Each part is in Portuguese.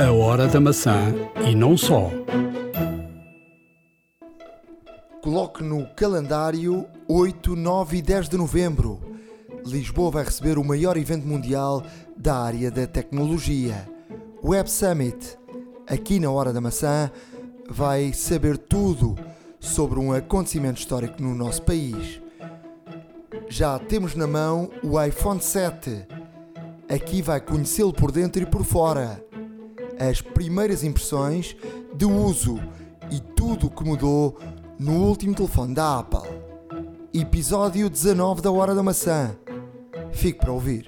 A Hora da Maçã e não só. Coloque no calendário 8, 9 e 10 de novembro. Lisboa vai receber o maior evento mundial da área da tecnologia, Web Summit. Aqui na Hora da Maçã vai saber tudo sobre um acontecimento histórico no nosso país. Já temos na mão o iPhone 7. Aqui vai conhecê-lo por dentro e por fora. As primeiras impressões de uso e tudo o que mudou no último telefone da Apple. Episódio 19 da Hora da Maçã. Fique para ouvir.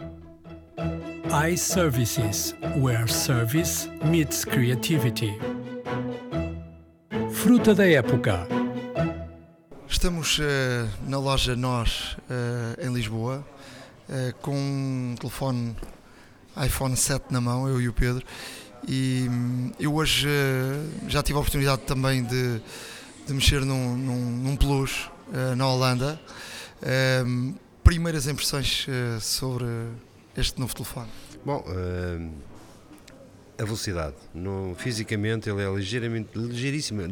iServices, where service meets creativity. Fruta da época. Estamos eh, na loja Nós eh, em Lisboa eh, com um telefone iPhone 7 na mão, eu e o Pedro. E eu hoje eh, já tive a oportunidade também de, de mexer num, num, num Plus eh, na Holanda. Hum, primeiras impressões eh, sobre este novo telefone. Bom, eh, a velocidade, no, fisicamente ele é ligeiramente, ligeiríssimo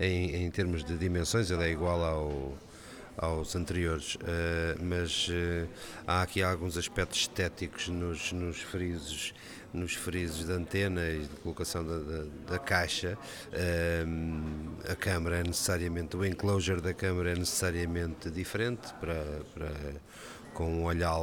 em, em termos de dimensões, ele é igual ao, aos anteriores, eh, mas há aqui alguns aspectos estéticos nos, nos frisos nos frisos da antena e de colocação da, da, da caixa, eh, a câmara é necessariamente, o enclosure da câmara é necessariamente diferente para, para com um olhar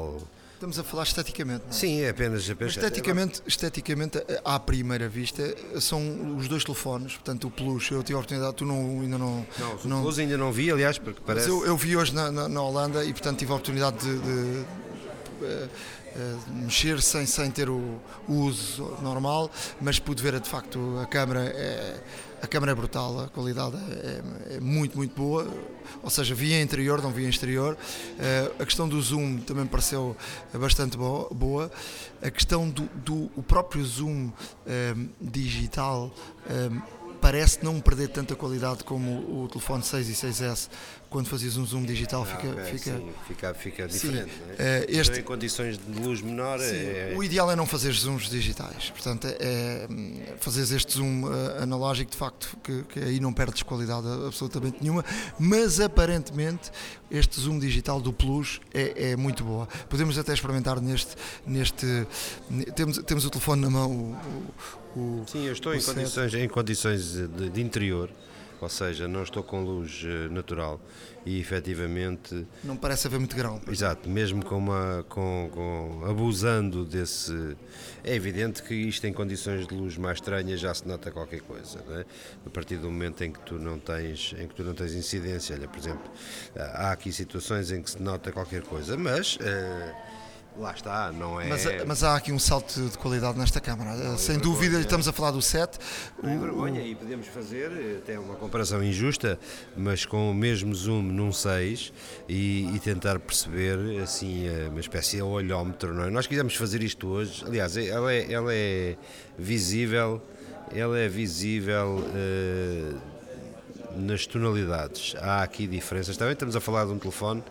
Estamos a falar esteticamente. não é? Sim, é apenas, apenas Esteticamente, esteticamente, à primeira vista, são os dois telefones. Portanto, o Plus, eu tive a oportunidade, tu não, ainda não. Não, o não- Plus ainda não vi, aliás, porque parece. eu, eu vi hoje na, na- na Holanda e, portanto, tive a oportunidade de, de, eh, eh, mexer sem, sem ter o, o uso normal, mas pude ver de facto a câmara. É, a câmara é brutal, a qualidade é, é muito, muito boa. Ou seja, vi em interior, não vi em exterior. Eh, a questão do zoom também pareceu bastante bo- boa. A questão do, do o próprio zoom eh, digital eh, parece não perder tanta qualidade como o telefone 6 e 6S quando fazias um zoom digital Ah, fica, ok, fica sim, fica, fica Sim, diferente. é? eh, este- Então, em condições de luz menor, Sim, é, o ideal é não fazer zooms digitais portanto é hum, fazeres este zoom eh, analógico de facto que, que aí não perdes qualidade absolutamente nenhuma mas aparentemente este zoom digital do Plus é, é muito boa podemos até experimentar neste neste ne- temos, temos o telefone na mão o, o- Sim, eu estou em set. condições, em condições de, de interior, ou seja, não estou com luz eh, natural e efetivamente, não parece haver muito grão exato, mesmo com uma, com, com- abusando desse. É evidente que isto em condições de luz mais estranhas já se nota qualquer coisa, não é? A partir do momento em que tu não tens, em que tu não tens incidência, olha, por exemplo, há aqui situações em que se nota qualquer coisa, mas eh, lá está, não é. Mas, mas há aqui um salto de qualidade nesta câmara. Sem dúvida, estamos a falar do 7. Não é vergonha e podemos fazer até uma comparação injusta, mas com o mesmo zoom num 6 e, e tentar perceber assim eh, uma espécie de olhómetro. Não é? Nós quisemos fazer isto hoje, aliás, é- ela é, ela é visível, ela é visível eh, nas tonalidades. Há aqui diferenças. Também estamos a falar de um telefone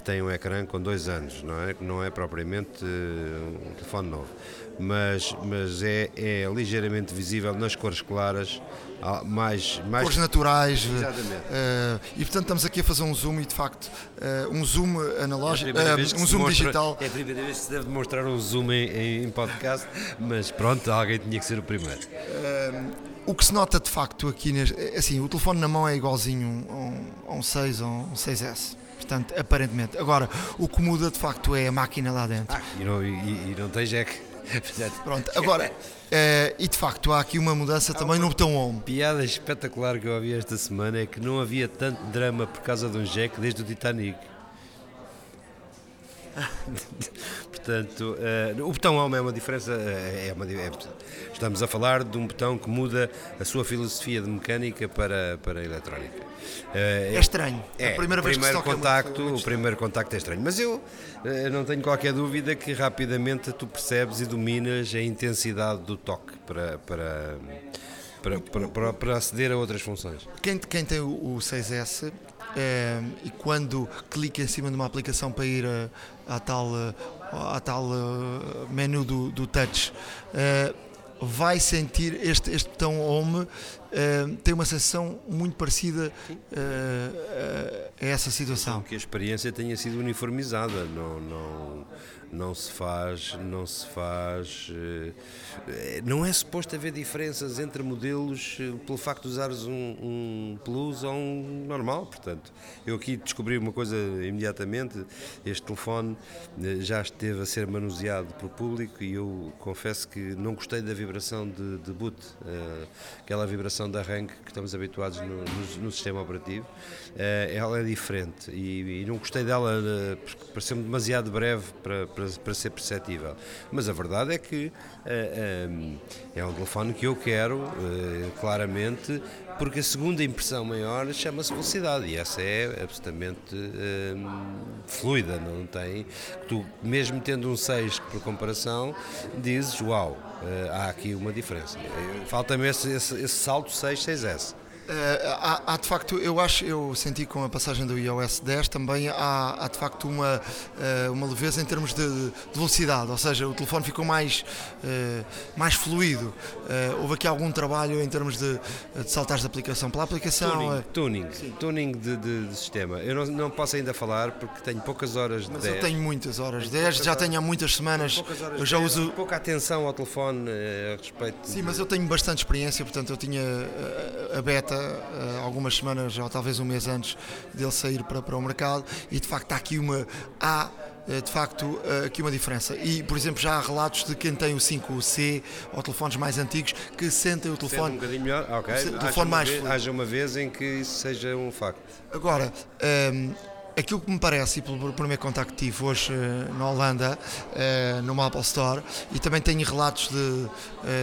que tem um ecrã com dois anos, não é? Não é propriamente eh, um telefone novo, mas, mas é, é ligeiramente visível nas cores claras, há mais, mais Cores naturais. Exatamente. eh, e portanto estamos aqui a fazer um zoom e de facto eh, um zoom É analógico, eh, vez que um zoom demonstra- digital. É a primeira vez que se deve demonstrar um zoom em, em podcast, mas pronto, alguém tinha que ser o primeiro. O que se nota de facto aqui, é assim, o telefone na mão é igualzinho a um, a um 6 ou um 6S. Portanto, aparentemente. Agora, o que muda de facto é a máquina lá dentro. Ah, e não, e- e não tem jack. Pronto, agora, eh, e de facto há aqui uma mudança também no botão home. piada espetacular que eu ouvi esta semana é que não havia tanto drama por causa de um jack desde o Titanic. Portanto, eh, o botão home é uma diferença. eh, é uma, é- estamos a falar de um botão que muda a sua filosofia de mecânica para, para a eletrónica. Eh, É estranho. É, a primeira o vez que se primeiro é contacto, muito o primeiro contacto é estranho, mas eu eh, não tenho qualquer dúvida que rapidamente tu percebes e dominas a intensidade do toque para para para, para, para, para aceder a outras funções. Quem, quem tem o, o 6S eh, e quando clica em cima de uma aplicação para ir a- à tal, eh, à tal eh, menu do, do touch, eh, vai sentir este, este botão Home, uh, tem uma sensação muito parecida uh, a essa situação. Que a experiência tenha sido uniformizada, não, não, não se faz, não se faz, eh, não é suposto haver diferenças entre modelos eh, pelo facto de usares um, um Plus ou um normal, portanto, eu aqui descobri uma coisa imediatamente, este telefone eh, já esteve a ser manuseado pelo público e eu confesso que não gostei da vibração de, de boot, aquela vibração de arranque que estamos habituados no, no, no sistema operativo, ela é diferente e, e não gostei dela, porque pareceu-me demasiado breve para, para para, ser perceptível. Mas a verdade é que eh, eh, é um telefone que eu quero, uh, claramente, porque a segunda impressão maior chama-se velocidade e essa é absolutamente fluida, não tem. Tu, mesmo tendo um 6 por comparação, dizes: Uau, há aqui uma diferença. Falta-me esse, esse, esse salto 6, 6S. Uh, há, há, de facto, eu acho, eu senti com a passagem do iOS 10 também há, há de facto uma, uh, uma leveza em termos de, de, velocidade, ou seja, o telefone ficou mais, uh, mais fluido. houve aqui algum trabalho em termos de, de saltares de aplicação pela aplicação. Tuning, tuning, tuning de, de, de, sistema. Eu não, não posso ainda falar porque tenho poucas horas de Mas 10. eu tenho muitas horas de 10, já tenho há muitas semanas. Eu já uso. Pouca atenção ao telefone a respeito. Sim, mas eu tenho bastante experiência, portanto eu tinha a beta algumas semanas ou talvez um mês antes dele sair para, para o mercado e de facto há aqui uma há eh, de facto eh, aqui uma diferença. E por exemplo já há relatos de quem tem o 5C ou telefones mais antigos que sentem o telefone Sendo um bocadinho melhor, ok, o telefone mais vez, haja uma vez em que isso seja um facto. Agora um, ehm, aquilo que me parece, e pelo primeiro contacto que tive hoje uh, na Holanda, uh, numa Apple Store, e também tenho relatos de, uh,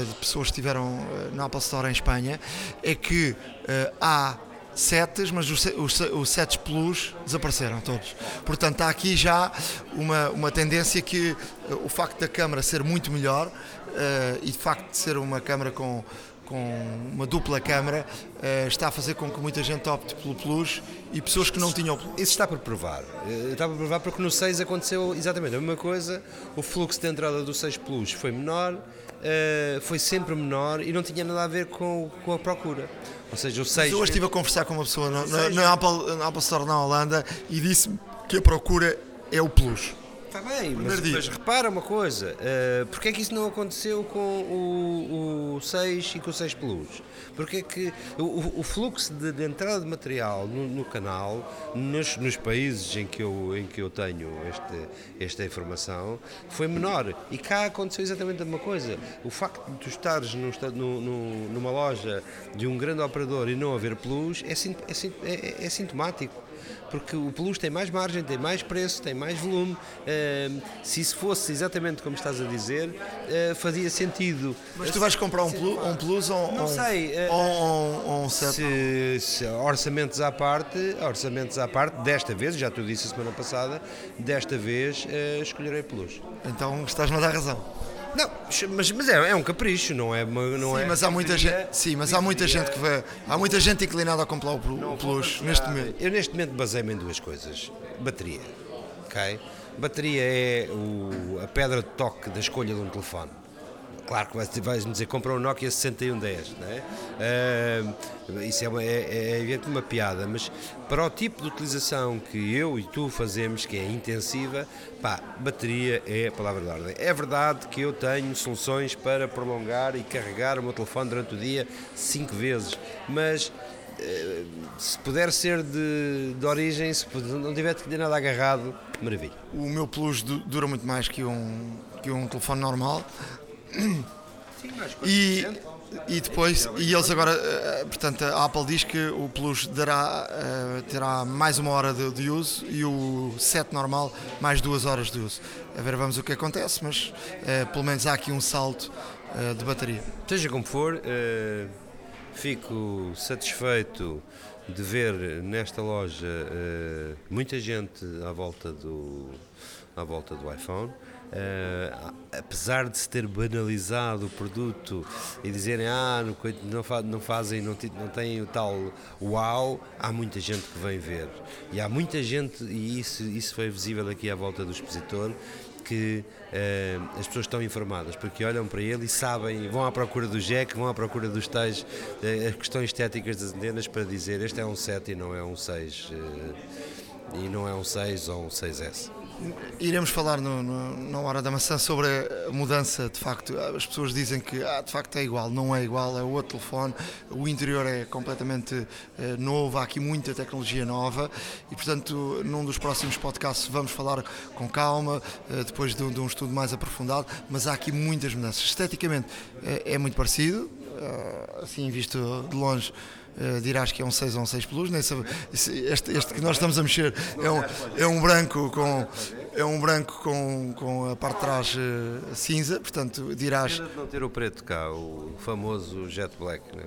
de pessoas que estiveram na Apple Store em Espanha, é que há setes, mas os, os, os setes Plus desapareceram todos. Portanto, há aqui já uma, uma tendência que o facto da câmara ser muito melhor e de facto de ser uma câmara com com uma dupla câmara uh, está a fazer com que muita gente opte pelo Plus e pessoas que não tinham Plus. Isso está por provar. Eh, está por provar porque no 6 aconteceu exatamente a mesma coisa. O fluxo de entrada do 6 Plus foi menor, uh, foi sempre menor e não tinha nada a ver com, com a procura. Ou seja, o 6. Eu hoje estive a conversar com uma pessoa na, na, na, Apple, na Apple Store na Holanda e disse-me que a procura é o Plus. Está bem, mas, mas, repara uma coisa, uh, porque é que isso não aconteceu com o, o 6 e com o 6 Plus? Porque é que o, o fluxo de, de, entrada de material no, no canal, nos, nos, países em que eu, em que eu tenho este, esta informação, foi menor. E cá aconteceu exatamente a mesma coisa. O facto de tu estares no, no, numa loja de um grande operador e não haver Plus é, é, é, é sintomático porque o Plus tem mais margem, tem mais preço, tem mais volume. Uh, se isso fosse exatamente como estás a dizer, uh, fazia sentido. Mas tu vais comprar um Plus, um ou Não sei. Uh, ou, um se, se, orçamentos à parte, orçamentos à parte, desta vez, já tu disse a semana passada, desta vez uh, escolherei Plus. Então estás-me a dar razão. Não, mas, mas é, é, um capricho, não é? Não sim, é mas há muita gente, sim, mas há muita gente que vai, há muita gente inclinada a comprar o, o Plus neste momento. Eu neste momento baseio-me em duas coisas: bateria, ok? Bateria é o, a pedra de toque da escolha de um telefone. Claro que vais-me dizer, compra um Nokia 6110, não é? Uh, isso é, uma, é, é, é uma piada, mas para o tipo de utilização que eu e tu fazemos, que é intensiva, pá, bateria é a palavra de ordem. É verdade que eu tenho soluções para prolongar e carregar o meu telefone durante o dia cinco vezes, mas uh, se puder ser de, de origem, se não tiver de ter nada agarrado, maravilha. O meu Plus dura muito mais que um, que um telefone normal. Sim, e, e depois, e eles agora, eh, portanto, a Apple diz que o Plus dará, uh, terá mais uma hora de, de, uso e o 7 normal mais duas horas de uso. A ver, vamos o que acontece, mas pelo menos há aqui um salto de bateria. Seja como for, fico satisfeito de ver nesta loja muita gente à volta do, à volta do iPhone. Uh, apesar de se ter banalizado o produto e dizerem ah, não, não fazem, não, não têm o tal uau, há muita gente que vem ver. E há muita gente, e isso, isso foi visível aqui à volta do expositor, que uh, as pessoas estão informadas, porque olham para ele e sabem, vão à procura do jack, vão à procura dos tais, uh, as questões estéticas das antenas para dizer este é um 7 e não é um 6, uh, e não é um 6 ou um 6S. Iremos falar no, no, na hora da maçã sobre a mudança, de facto. As pessoas dizem que ah, de facto é igual, não é igual, é outro telefone, o interior é completamente uh, novo, há aqui muita tecnologia nova e, portanto, num dos próximos podcasts vamos falar com calma, uh, depois de, de, um estudo mais aprofundado, mas há aqui muitas mudanças. Esteticamente é, é muito parecido, uh, assim visto de longe uh, dirás que é um 6 ou um 6 Plus, nem sabe, este, este que nós estamos a mexer é um, é um branco com é um branco com, com a parte de trás uh, cinza, portanto dirás. Não ter o preto cá, o famoso Jet Black, né?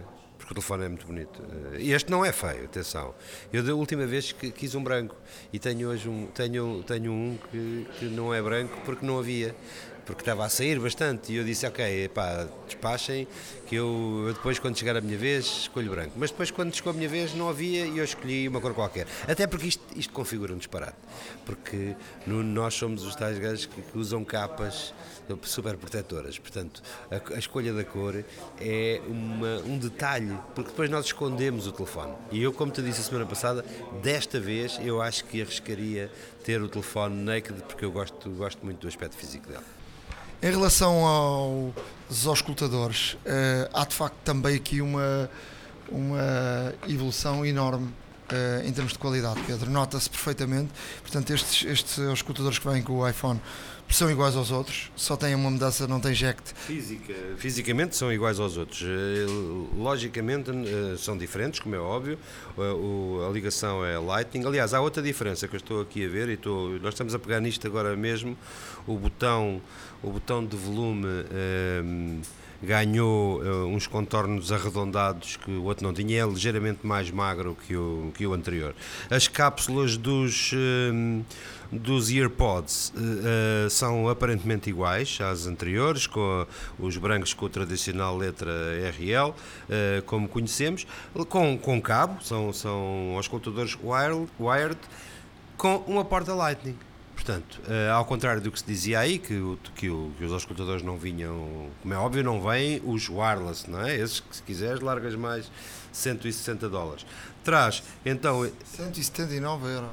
porque o telefone é muito bonito. Eh, este não é feio, atenção. Eu da última vez que quis um branco e tenho hoje um, tenho, tenho um que, que não é branco porque não havia porque estava a sair bastante e eu disse, ok, pá, despachem, que eu, eu, depois quando chegar a minha vez escolho branco. Mas depois quando chegou a minha vez não havia e eu escolhi uma cor qualquer. Até porque isto, isto configura um disparate, porque no, nós somos os tais gajos que, que usam capas super protetoras, portanto a, a escolha da cor é uma, um detalhe, porque depois nós escondemos o telefone. E eu, como te disse a semana passada, desta vez eu acho que arriscaria ter o telefone naked porque eu gosto, gosto muito do aspecto físico dele. Em relação aos auscultadores, uh, há de facto também aqui uma, uma evolução enorme uh, em termos de qualidade, Pedro. Nota-se perfeitamente. Portanto, estes, estes que vêm com o iPhone são iguais aos outros, só têm uma mudança, não tem jack. Física, fisicamente são iguais aos outros. Eh, logicamente são diferentes, como é óbvio. A ligação é Lightning. Aliás, há outra diferença que eu estou aqui a ver e estou, nós estamos a pegar nisto agora mesmo. O botão o botão de volume um, ehm, ganhou uh, uns contornos arredondados que o outro não tinha, é ligeiramente mais magro que o, que o anterior. As cápsulas dos, um, ehm, dos EarPods uh, são aparentemente iguais às anteriores, com os brancos com a tradicional letra RL, uh, como conhecemos, com, com cabo, são, são auscultadores wired, wired com uma porta Lightning. Portanto, uh, ao contrário do que se dizia aí, que, o, que, o, que, os auscultadores não vinham, como é óbvio, não vêm os wireless, não é? Esses que, se quiseres, largas mais 160 dólares. Traz, então. 179 euros.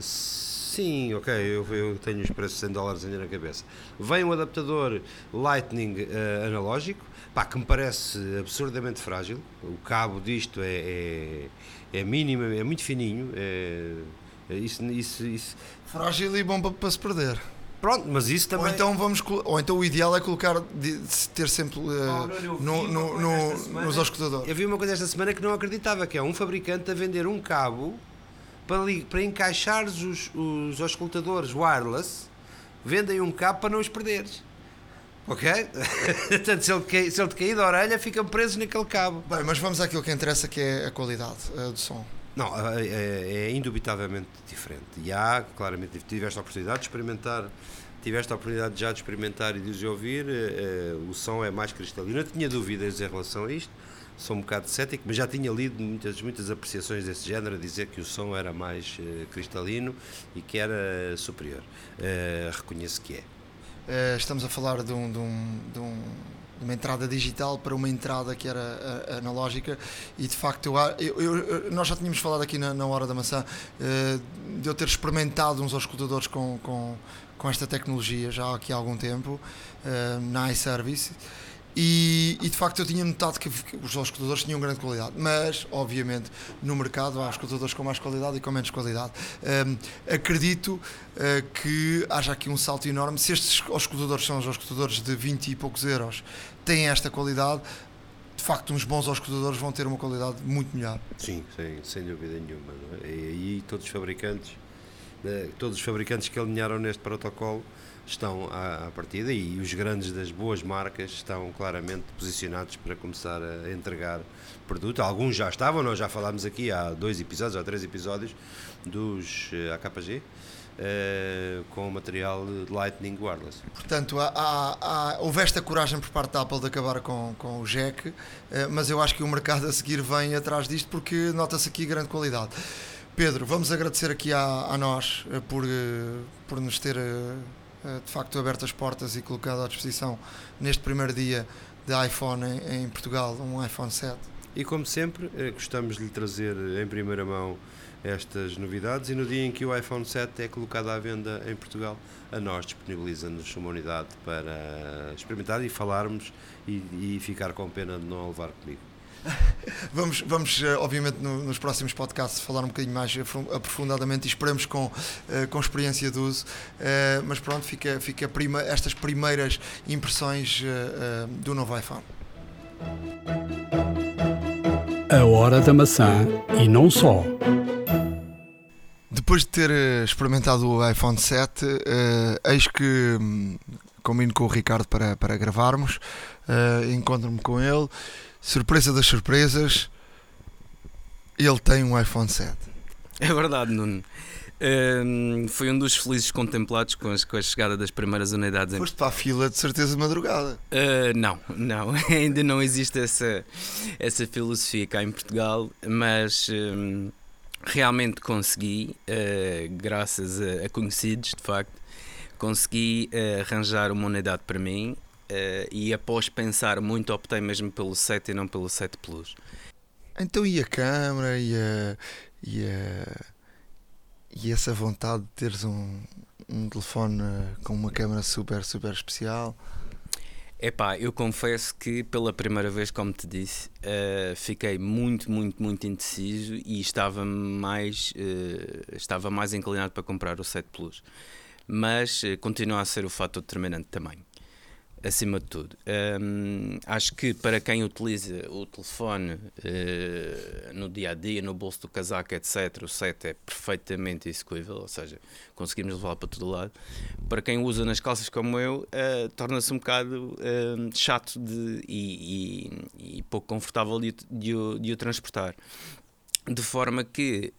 Sim, ok, eu, eu, tenho os preços de 100 dólares ainda na cabeça. Vem um adaptador Lightning uh, analógico, pá, que me parece absurdamente frágil. O cabo disto é, é, é mínimo, é muito fininho. É, isso, isso, isso. Frágil e bom para, para se perder. Pronto, mas isso também. Ou então, vamos, ou então o ideal é colocar, ter sempre uh, oh, no, no, no, nos auscultadores. Eu vi uma coisa esta semana que não acreditava, que é um fabricante a vender um cabo para, para encaixar os, os auscultadores wireless, vendem um cabo para não os perderes. Ok? Portanto, se ele, se ele te cair da orelha, ficam presos naquele cabo. Bem, mas vamos àquilo que interessa, que é a qualidade uh, do som. Não, é, é, é indubitavelmente diferente. E há, claramente, tiveste a oportunidade de experimentar, tiveste a oportunidade já de experimentar e de ouvir, é, o som é mais cristalino. Eu tinha dúvidas em relação a isto, sou um bocado cético, mas já tinha lido muitas, muitas apreciações desse género a dizer que o som era mais uh, cristalino e que era superior. Reconheço que é. estamos a falar de um, de um, de um uma entrada digital para uma entrada que era analógica e de facto eu, eu, nós já tínhamos falado aqui na, na hora da maçã uh, de eu ter experimentado uns auscultadores com, com, com esta tecnologia já aqui há algum tempo uh, na iService e, e, de facto eu tinha notado que os auscultadores tinham grande qualidade, mas obviamente no mercado há auscultadores com mais qualidade e com menos qualidade. Um, acredito uh, que haja aqui um salto enorme. Se estes auscultadores são os auscultadores de 20 e poucos euros, têm esta qualidade, de facto uns bons auscultadores vão ter uma qualidade muito melhor. Sim, sem, sem dúvida nenhuma. É? E aí todos os fabricantes, né, todos os fabricantes que alinharam neste protocolo estão à, à, partida e os grandes das boas marcas estão claramente posicionados para começar a entregar produto. Alguns já estavam, nós já falámos aqui há dois episódios, há três episódios dos eh, AKG. Uh, eh, com material de Lightning Wireless. Portanto, há, há, há, houve esta coragem por parte da Apple de acabar com, com o jack, uh, mas eu acho que o mercado a seguir vem atrás disto porque nota-se aqui grande qualidade. Pedro, vamos agradecer aqui a, a nós por, por nos ter de facto aberto as portas e colocado à disposição neste primeiro dia de iPhone em, em Portugal, um iPhone 7. E como sempre, gostamos de lhe trazer em primeira mão estas novidades e no dia em que o iPhone 7 é colocado à venda em Portugal, a nós disponibiliza-nos uma unidade para experimentar e falarmos e, e ficar com pena de não a levar comigo. vamos, vamos eh, obviamente, no, nos próximos podcasts falar um bocadinho mais aprofundadamente e esperamos com, uh, com experiência de uso. Uh, mas pronto, fica, fica prima, estas primeiras impressões do novo iPhone. A hora da maçã e não só. Depois de ter experimentado o iPhone 7, eis que um, combino com o Ricardo para, para gravarmos, encontro-me com ele surpresa das surpresas, ele tem um iPhone 7. É verdade, Nuno. Um, foi um dos felizes contemplados com, as, com a chegada das primeiras unidades. Foste para a fila de certeza de madrugada? Uh, não, não, ainda não existe essa, essa filosofia cá em Portugal, mas um, realmente consegui, uh, graças a, a, conhecidos, de facto, consegui uh, arranjar uma unidade para mim Uh, e após pensar muito optei mesmo pelo 7 e não pelo 7 Plus. Então e a câmera e a, e, a, e essa vontade de teres um, um telefone com uma câmera super, super especial? Epá, eu confesso que pela primeira vez, como te disse, uh, fiquei muito, muito, muito indeciso e estava mais, uh, estava mais inclinado para comprar o 7 Plus. Mas uh, continua a ser o fator determinante também acima de tudo. Um, acho que para quem utiliza o telefone uh, no dia a dia, no bolso do casaco, etc., o 7 é perfeitamente execuível, ou seja, conseguimos levá-lo para todo lado. Para quem usa nas calças como eu, uh, torna-se um bocado uh, chato de, e, e, e, pouco confortável de, de, de o transportar. De forma que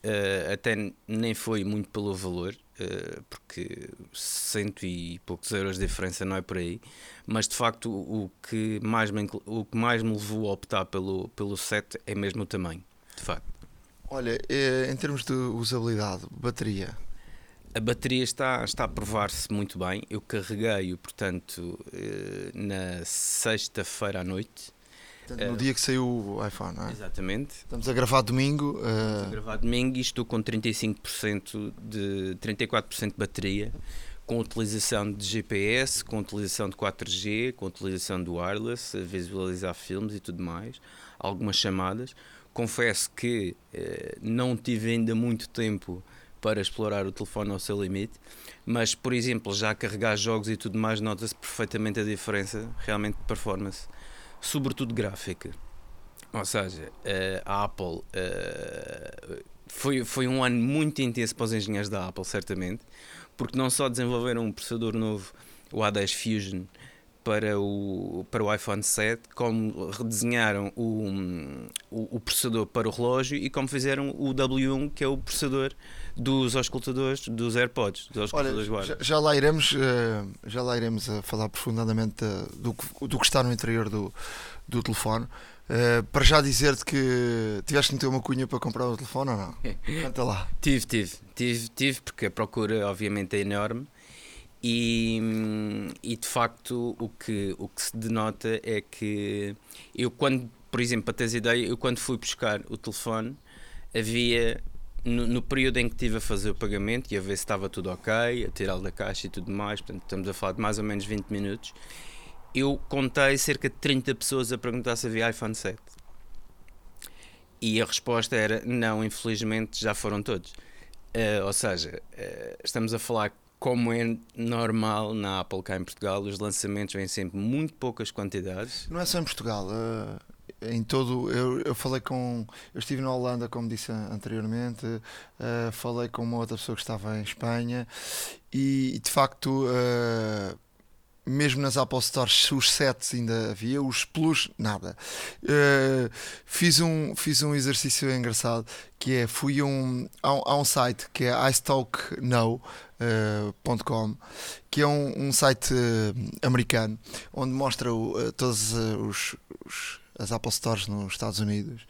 até nem foi muito pelo valor, Uh, porque cento e poucos euros de diferença não é por aí, mas de facto o, que mais me, o que mais me levou a optar pelo, pelo set é mesmo o tamanho, de facto. Olha, eh, em termos de usabilidade, bateria? A bateria está, está a provar-se muito bem. Eu carreguei-o, portanto, na sexta-feira à noite Portanto, no dia que saiu o iPhone, não é? Exatamente. Estamos a gravar domingo. Uh... Estamos a gravar domingo e estou com 35% de 34% de bateria, com utilização de GPS, com utilização de 4G, com utilização do wireless, a visualizar filmes e tudo mais, algumas chamadas. Confesso que uh, não tive ainda muito tempo para explorar o telefone ao seu limite, mas por exemplo, já carregar jogos e tudo mais, nota-se perfeitamente a diferença realmente de performance sobretudo gráfica. Ou seja, eh, a Apple uh, foi, foi um ano muito intenso para os engenheiros da Apple, certamente, porque não só desenvolveram um processador novo, o A10 Fusion, para o, para o iPhone 7, como redesenharam o, o, o, processador para o relógio e como fizeram o W1, que é o processador dos auscultadores dos AirPods. Dos auscultadores Olha, já, já, lá iremos, uh, já lá iremos a falar profundamente do, do que está no interior do, do telefone. Uh, para já dizer-te que tiveste que meter uma cunha para comprar o telefone ou não? Conta lá. tive, tive, tive, tive, porque a procura obviamente é enorme e, e de facto o que, o que se denota é que eu quando, por exemplo, para teres ideia, eu quando fui buscar o telefone havia no, no, período em que estive a fazer o pagamento e a ver se estava tudo ok, a tirá-lo da caixa e tudo mais, portanto estamos a falar de mais ou menos 20 minutos, eu contei cerca de 30 pessoas a perguntar se havia iPhone 7. E a resposta era não, infelizmente já foram todos. Uh, ou seja, uh, estamos a falar como é normal na Apple cá em Portugal, os lançamentos vêm sempre muito poucas quantidades. Não é só em Portugal, uh, em todo. Eu, eu falei com. Eu estive na Holanda, como disse anteriormente, uh, falei com uma outra pessoa que estava em Espanha e de facto. Uh, mesmo nas Apple Stores, os sets ainda havia, os plus, nada. Uh, fiz, um, fiz um exercício engraçado que é: fui um, a, um, a um site que é iStalkNow, Uh, que é um, um site uh, americano onde mostra uh, todos os, os, as Apple Stores nos Estados Unidos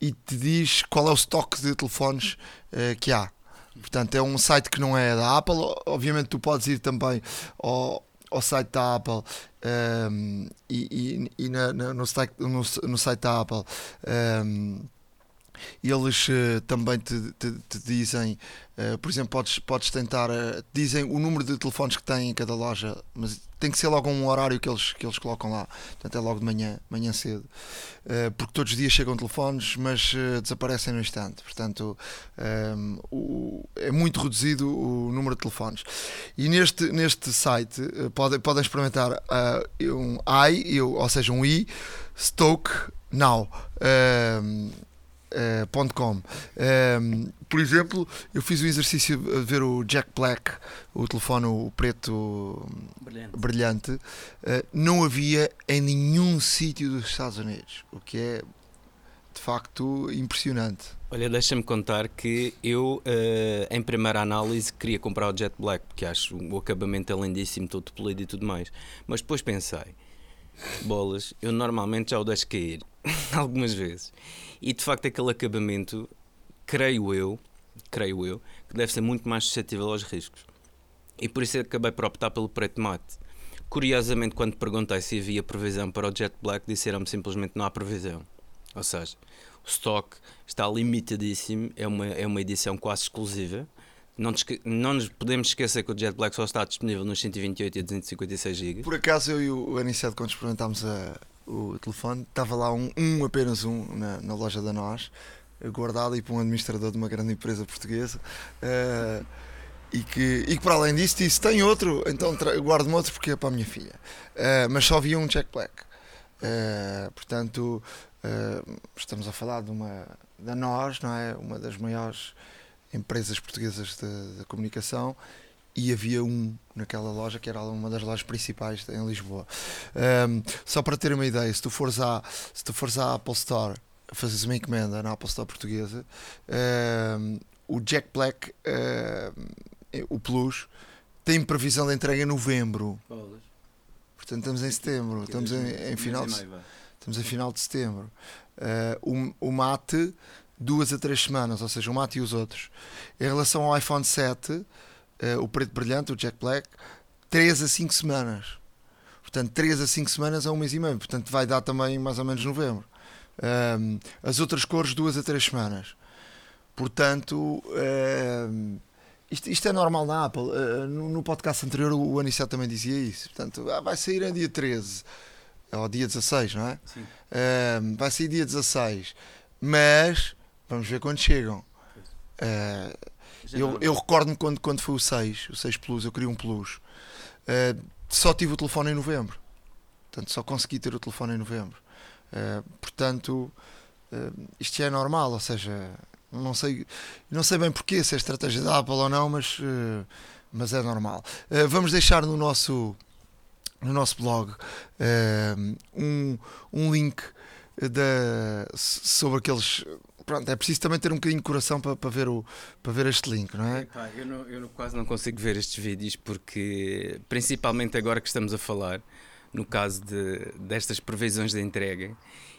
e te diz qual é o estoque de telefones que há. Portanto, é um site que não é da Apple. Obviamente, tu podes ir também ao, ao site da Apple um, e, e, e na, na, no, site, no, no, site da Apple. Um, eles uh, também te, te, te dizem, uh, por exemplo, podes, podes tentar, uh, dizem o número de telefones que têm em cada loja, mas tem que ser logo um horário que eles, que eles colocam lá, portanto é logo de manhã, manhã cedo, porque todos os dias chegam telefones, mas desaparecem no instante, portanto um, o, é muito reduzido o número de telefones. E neste, neste site podem, podem experimentar um I, ou seja, um I, Stoke Now. Um, Uh, .com. Um, ehm, por exemplo, eu fiz o exercício de ver o Jack Black, o telefone o preto brilhante, brilhante uh, não havia em nenhum sítio dos Estados Unidos, o que é de facto impressionante. Olha, deixa-me contar que eu, uh, em primeira análise, queria comprar o Jet Black, porque acho o acabamento é lindíssimo, todo polido e tudo mais. Mas depois pensei, bolas, eu normalmente já o deixo cair algumas vezes. E de facto aquele acabamento, creio eu, creio eu, que deve ser muito mais suscetível aos riscos. E por isso acabei por optar pelo preto mate. Curiosamente, quando perguntei se havia previsão para o Jet Black, disseram-me simplesmente não há previsão. Ou seja, o stock está limitadíssimo, é uma, é uma edição quase exclusiva. Não, não nos podemos esquecer que o Jet Black só está disponível nos 128 e 256 GB. Por acaso eu e o Aniceto, quando experimentámos a, o telefone, estava lá um, um apenas um na, na, loja da Nós, guardado e para um administrador de uma grande empresa portuguesa. Uh, e que, e que para além disso disse: tem outro, então guardo-me outro porque é para a minha filha. Uh, mas só havia um Jack Black. Uh, portanto, estamos a falar de uma da Nós, não é? Uma das maiores empresas portuguesas de, de comunicação e havia um naquela loja que era uma das lojas principais em Lisboa. Um, só para ter uma ideia, se tu fores à, se tu fores à Apple Store, fazes uma encomenda na Apple Store portuguesa, um, o Jack Black, um, o Plus, tem previsão de entrega em novembro. Portanto, estamos em setembro, estamos em, em final, de, estamos em final de setembro. Uh, o, o Mate, duas a três semanas, ou seja, o Mate e os outros. Em relação ao iPhone 7, uh, o preto brilhante, o Jack Black, 3 a 5 semanas. Portanto, 3 a 5 semanas é um mês e meio. Portanto, vai dar também mais ou menos novembro. Um, as outras cores, 2 a 3 semanas. Portanto, um, isto, isto, é normal na Apple. Uh, no, no, podcast anterior, o Aniceto também dizia isso. Portanto, ah, vai sair em dia 13 ou dia 16, não é? Sim. Um, vai sair dia 16. Mas vamos ver quando chegam. Uh, eu, eu recordo-me quando, quando foi o 6, o 6 Plus, eu queria um Plus. Uh, só tive o telefone em novembro. Portanto, só consegui ter o telefone em novembro. Uh, portanto, uh, isto é normal, ou seja, não sei, não sei bem porquê, se é estratégia da Apple ou não, mas, mas é normal. vamos deixar no nosso, no nosso blog um, um link da, sobre aqueles pronto, é preciso também ter um bocadinho de coração para, para, ver, o, para ver este link, não é? Epá, eu, não, eu quase não consigo ver estes vídeos porque, principalmente agora que estamos a falar, no caso de, destas previsões de entrega,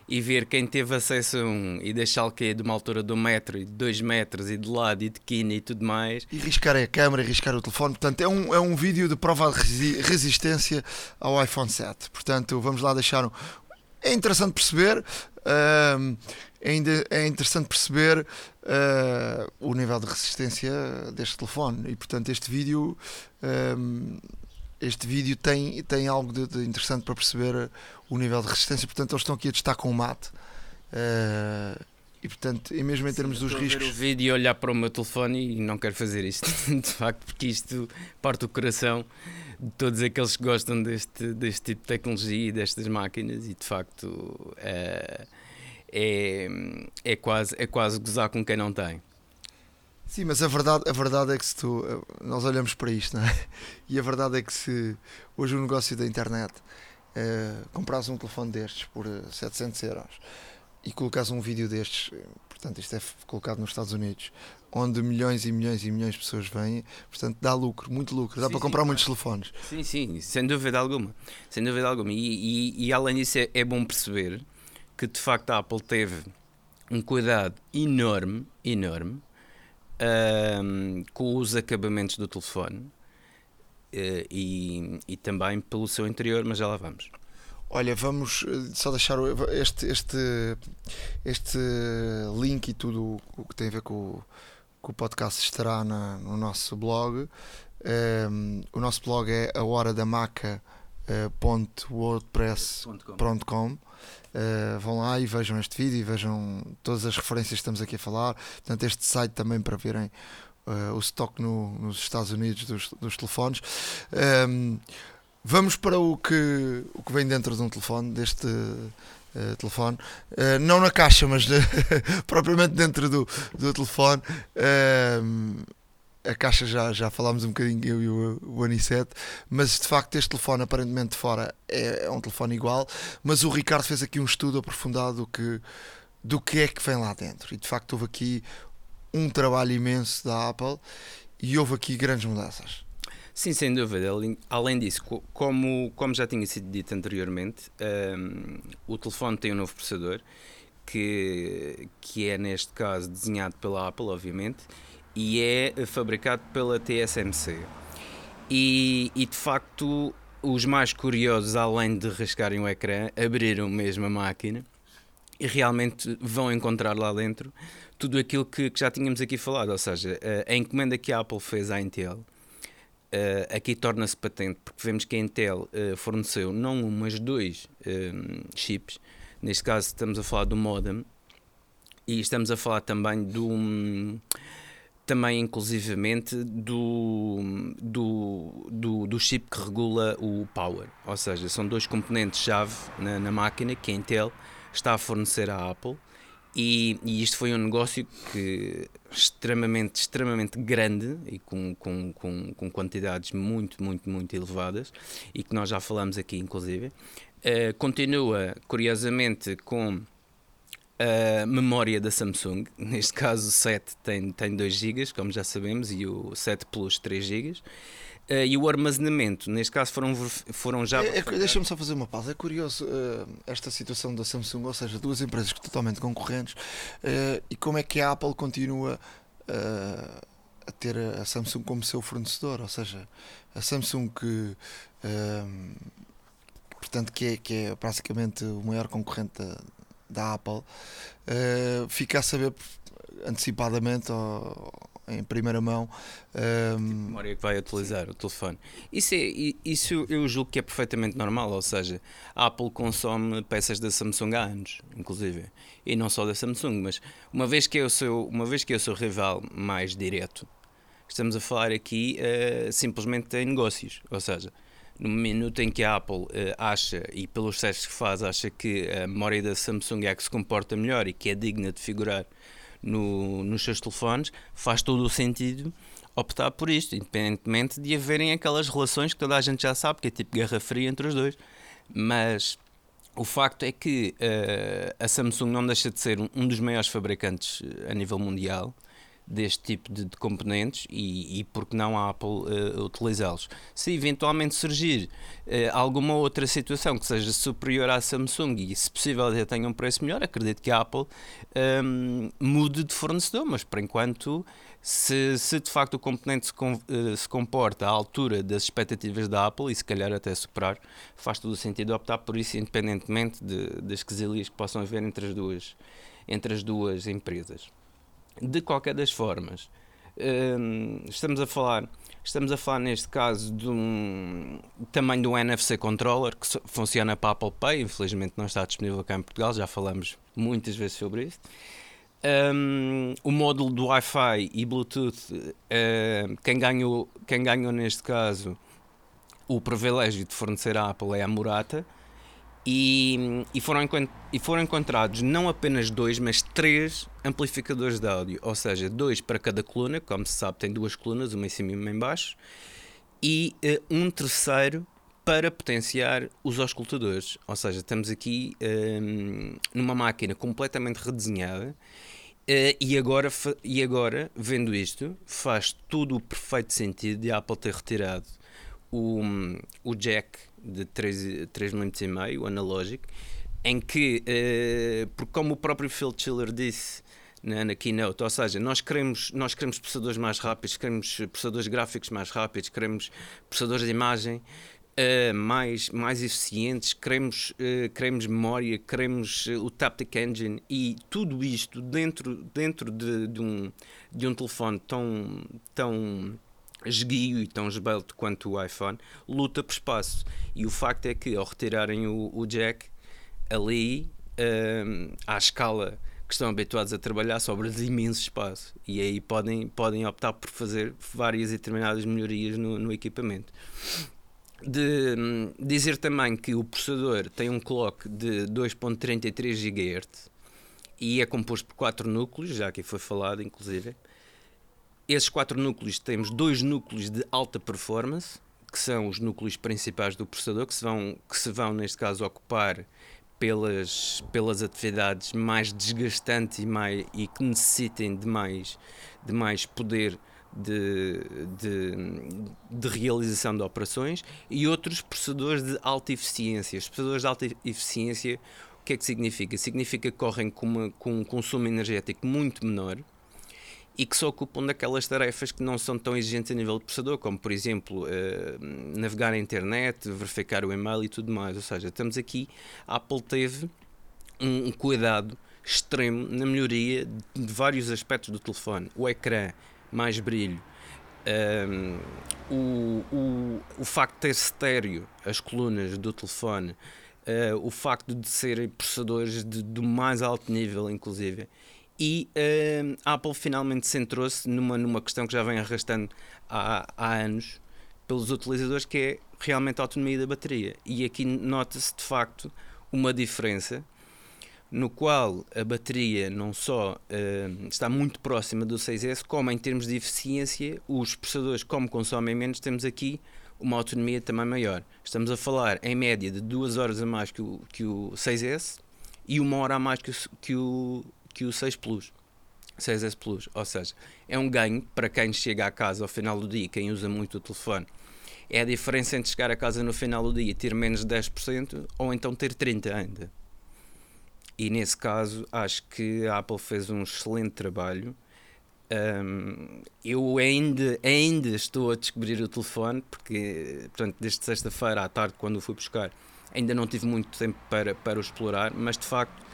e ver quem teve acesso a um e deixá-lo cair de uma altura de um metro e de dois metros e de lado e de quina e tudo mais. E riscar a câmera, riscar o telefone. Portanto, é um, é um vídeo de prova de resistência ao iPhone 7. Portanto, vamos lá deixar um. É interessante perceber. Uh, ainda é interessante perceber uh, o nível de resistência deste telefone e portanto este vídeo um, este vídeo tem, tem algo de, de, interessante para perceber o nível de resistência portanto eles estão aqui a destacar um mate uh, e portanto, e mesmo em termos Sim, dos riscos. o vídeo e olhar para o meu telefone e não quero fazer isto, de facto, porque isto parte o coração de todos aqueles que gostam deste, deste tipo de tecnologia e destas máquinas, e de facto é, é, é, quase, é quase gozar com quem não tem. Sim, mas a verdade, a verdade é que se tu. Nós olhamos para isto, não é? E a verdade é que se hoje o negócio da internet é, compras um telefone destes por 700 euros e colocas um vídeo destes, portanto, isto é colocado nos Estados Unidos, onde milhões e milhões e milhões de pessoas vêm, portanto, dá lucro, muito lucro, dá sim, para comprar sim, muitos telefones. Sim, sim, sem dúvida alguma. Sem dúvida alguma. E, e, e além disso, é, é bom perceber que de facto a Apple teve um cuidado enorme, enorme, um, com os acabamentos do telefone uh, e, e também pelo seu interior, mas já lá vamos. Olha, vamos eh, só deixar este, este, este link e tudo o que tem a ver com, com o podcast estará na, no nosso blog. Um, o nosso blog é a hora da maca.wordpress.com. Uh, vão lá e vejam este vídeo e vejam todas as referências que estamos aqui a falar. Portanto, este site também para verem uh, o stock no, nos Estados Unidos dos, dos telefones. Um, ehm, vamos para o que, o que vem dentro de um telefone, deste uh, telefone. não na caixa, mas propriamente dentro do, do telefone. A caixa já, já falámos um bocadinho, eu e o, o Aniceto, mas de facto este telefone aparentemente de fora é, é, um telefone igual, mas o Ricardo fez aqui um estudo aprofundado do que, do que é que vem lá dentro. E de facto houve aqui um trabalho imenso da Apple e houve aqui grandes mudanças. Sim, sem dúvida. Além disso, como, como já tinha sido dito anteriormente, um, o telefone tem um novo processador que, que é, neste caso, desenhado pela Apple, obviamente, e é fabricado pela TSMC. E, e de facto, os mais curiosos, além de rasgarem o ecrã, abriram mesmo a máquina e realmente vão encontrar lá dentro tudo aquilo que, que já tínhamos aqui falado. Ou seja, a encomenda que a Apple fez à Intel. Uh, aqui torna-se patente porque vemos que a Intel uh, forneceu não um, mas dois uh, chips. Neste caso, estamos a falar do modem e estamos a falar também do. Um, também inclusivamente do, do, do, do, chip que regula o power. Ou seja, são dois componentes-chave na, na, máquina que a Intel está a fornecer à Apple. E, e isto foi um negócio que extremamente, extremamente grande e com, com, com, com quantidades muito, muito, muito elevadas e que nós já falamos aqui, inclusive. Uh, continua, curiosamente, com a memória da Samsung, neste caso o 7 tem, tem 2 GB, como já sabemos, e o 7 Plus 3 GB. Uh, e o armazenamento, neste caso, foram, foram já. É, é, Deixa-me só fazer uma pausa. É curioso uh, esta situação da Samsung, ou seja, duas empresas totalmente concorrentes, uh, e como é que a Apple continua a ter a Samsung como seu fornecedor, ou seja, a Samsung que. portanto, que é, que é praticamente o maior concorrente da, da Apple, uh, fica a saber antecipadamente ou, em primeira mão um... Ehm, tipo memória que vai utilizar o telefone. Isso, é, isso eu julgo que é perfeitamente normal, ou seja, a Apple consome peças da Samsung há anos, inclusive, e não só da Samsung, mas uma vez que é o seu, uma vez que é o seu rival mais direto, estamos a falar aqui uh, simplesmente em negócios, ou seja, no minuto em que a Apple uh, acha, e pelos testes que faz, acha que a memória da Samsung é que se comporta melhor e que é digna de figurar no, nos seus telefones, faz todo o sentido optar por isto, independentemente de haverem aquelas relações que toda a gente já sabe, que é tipo guerra fria entre os dois. Mas o facto é que uh, a Samsung não deixa de ser um, um dos maiores fabricantes eh, a nível mundial deste tipo de, de componentes e, e porque não a Apple uh, utilizá-los. Se eventualmente surgir uh, alguma outra situação que seja superior à Samsung e se possível até tenha um preço melhor, acredito que a Apple um, ehm, mude de fornecedor, mas por enquanto se, se de facto o componente se, com, uh, se, comporta à altura das expectativas da Apple e se calhar até superar, faz todo o sentido optar por isso, independentemente de, das quesilhas que possam haver entre as duas, entre as duas empresas. De qualquer das formas, hum, estamos a falar estamos a falar neste caso de um, também de um NFC controller que funciona para Apple Pay, infelizmente não está disponível cá em Portugal, já falamos muitas vezes sobre isso. Um, o módulo do Wi-Fi e Bluetooth, uh, quem, ganhou, quem ganhou neste caso o privilégio de fornecer à Apple é a Murata e, e, foram, e foram encontrados não apenas dois, mas três amplificadores de áudio, ou seja, dois para cada coluna, como se sabe, tem duas colunas, uma em cima e uma em baixo, e uh, um terceiro para potenciar os auscultadores. Ou seja, estamos aqui um, numa máquina completamente redesenhada. Uh, e, agora, e agora, vendo isto, faz todo o perfeito sentido de a Apple ter retirado o, o jack de 3, 3 minutos e meio, analógico, em que, uh, porque como o próprio Phil Chiller disse na, na Keynote. Ou seja, nós queremos, nós queremos processadores mais rápidos, queremos processadores gráficos mais rápidos, queremos processadores de imagem uh, mais, mais eficientes, queremos, uh, queremos memória, queremos o Taptic Engine e tudo isto dentro, dentro de, de, um, de um telefone tão, tão esguio e tão esbelto quanto o iPhone, luta por espaço. E o facto é que ao retirarem o, o jack ali, à escala que estão habituados a trabalhar sobre imenso espaço e aí podem, podem optar por fazer várias e determinadas melhorias no, no equipamento. De hum, dizer também que o processador tem um clock de 2.33 GHz e é composto por quatro núcleos, já aqui foi falado inclusive. Esses quatro núcleos temos dois núcleos de alta performance, que são os núcleos principais do processador, que se vão, que se vão neste caso ocupar pelas, pelas atividades mais desgastantes e, mais, e que necessitem de mais, de mais poder de, de, de, realização de operações e outros processadores de alta eficiência. Os processadores de alta eficiência, o que é que significa? Significa que correm com, uma, com um consumo energético muito menor e que se ocupam daquelas tarefas que não são tão exigentes a nível de processador, como por exemplo uh, navegar na internet, verificar o e-mail e tudo mais. Ou seja, estamos aqui, a Apple teve um, cuidado extremo na melhoria de vários aspectos do telefone. O ecrã, mais brilho, um, ehm, o, o, o facto de ter estéreo as colunas do telefone, uh, o facto de serem processadores de, do mais alto nível, inclusive, e uh, a Apple finalmente centrou-se numa, numa questão que já vem arrastando há, há anos pelos utilizadores, que é realmente a autonomia da bateria. E aqui nota-se de facto uma diferença no qual a bateria não só uh, está muito próxima do 6S, como em termos de eficiência, os processadores, como consomem menos, temos aqui uma autonomia também maior. Estamos a falar em média de duas horas a mais que o, que o 6S e uma hora a mais que o, que o que o 6 Plus. 6S Plus, ou seja, é um ganho para quem chega à casa ao final do dia, quem usa muito o telefone. É a diferença entre chegar a casa no final do dia e ter menos de 10% ou então ter 30% ainda. E nesse caso, acho que a Apple fez um excelente trabalho. Um, eu ainda, ainda estou a descobrir o telefone, porque, portanto, desde sexta-feira à tarde, quando o fui buscar, ainda não tive muito tempo para, para o explorar, mas de facto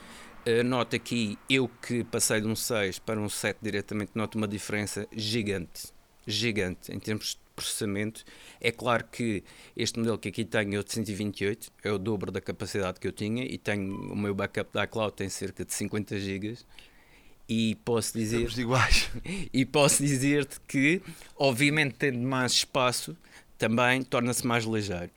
Uh, noto aqui, eu que passei de um 6 para um 7 diretamente, noto uma diferença gigante. Gigante em termos de processamento. É claro que este modelo que aqui tenho é o de 128, é o dobro da capacidade que eu tinha e tenho o meu backup da iCloud tem cerca de 50 GB. E posso dizer iguais. e posso dizer-te que, obviamente, tendo mais espaço, também torna-se mais ligeiro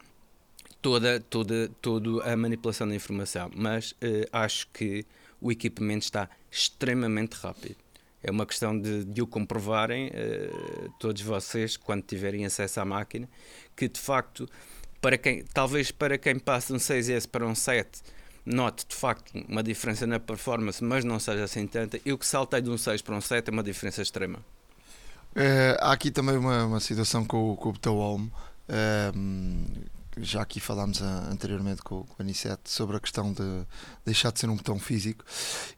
toda, toda, toda a manipulação da informação, mas uh, acho que o equipamento está extremamente rápido. É uma questão de, de o comprovarem, uh, todos vocês, quando tiverem acesso à máquina, que de facto, para quem, talvez para quem passa um 6S para um 7, note de facto uma diferença na performance, mas não seja assim tanta. Eu que saltei de um 6 para um 7 é uma diferença extrema. Uh, há aqui também uma, uma situação com, com o botão Home. Já aqui falámos anteriormente com, com a Anicete sobre a questão de deixar de ser um botão físico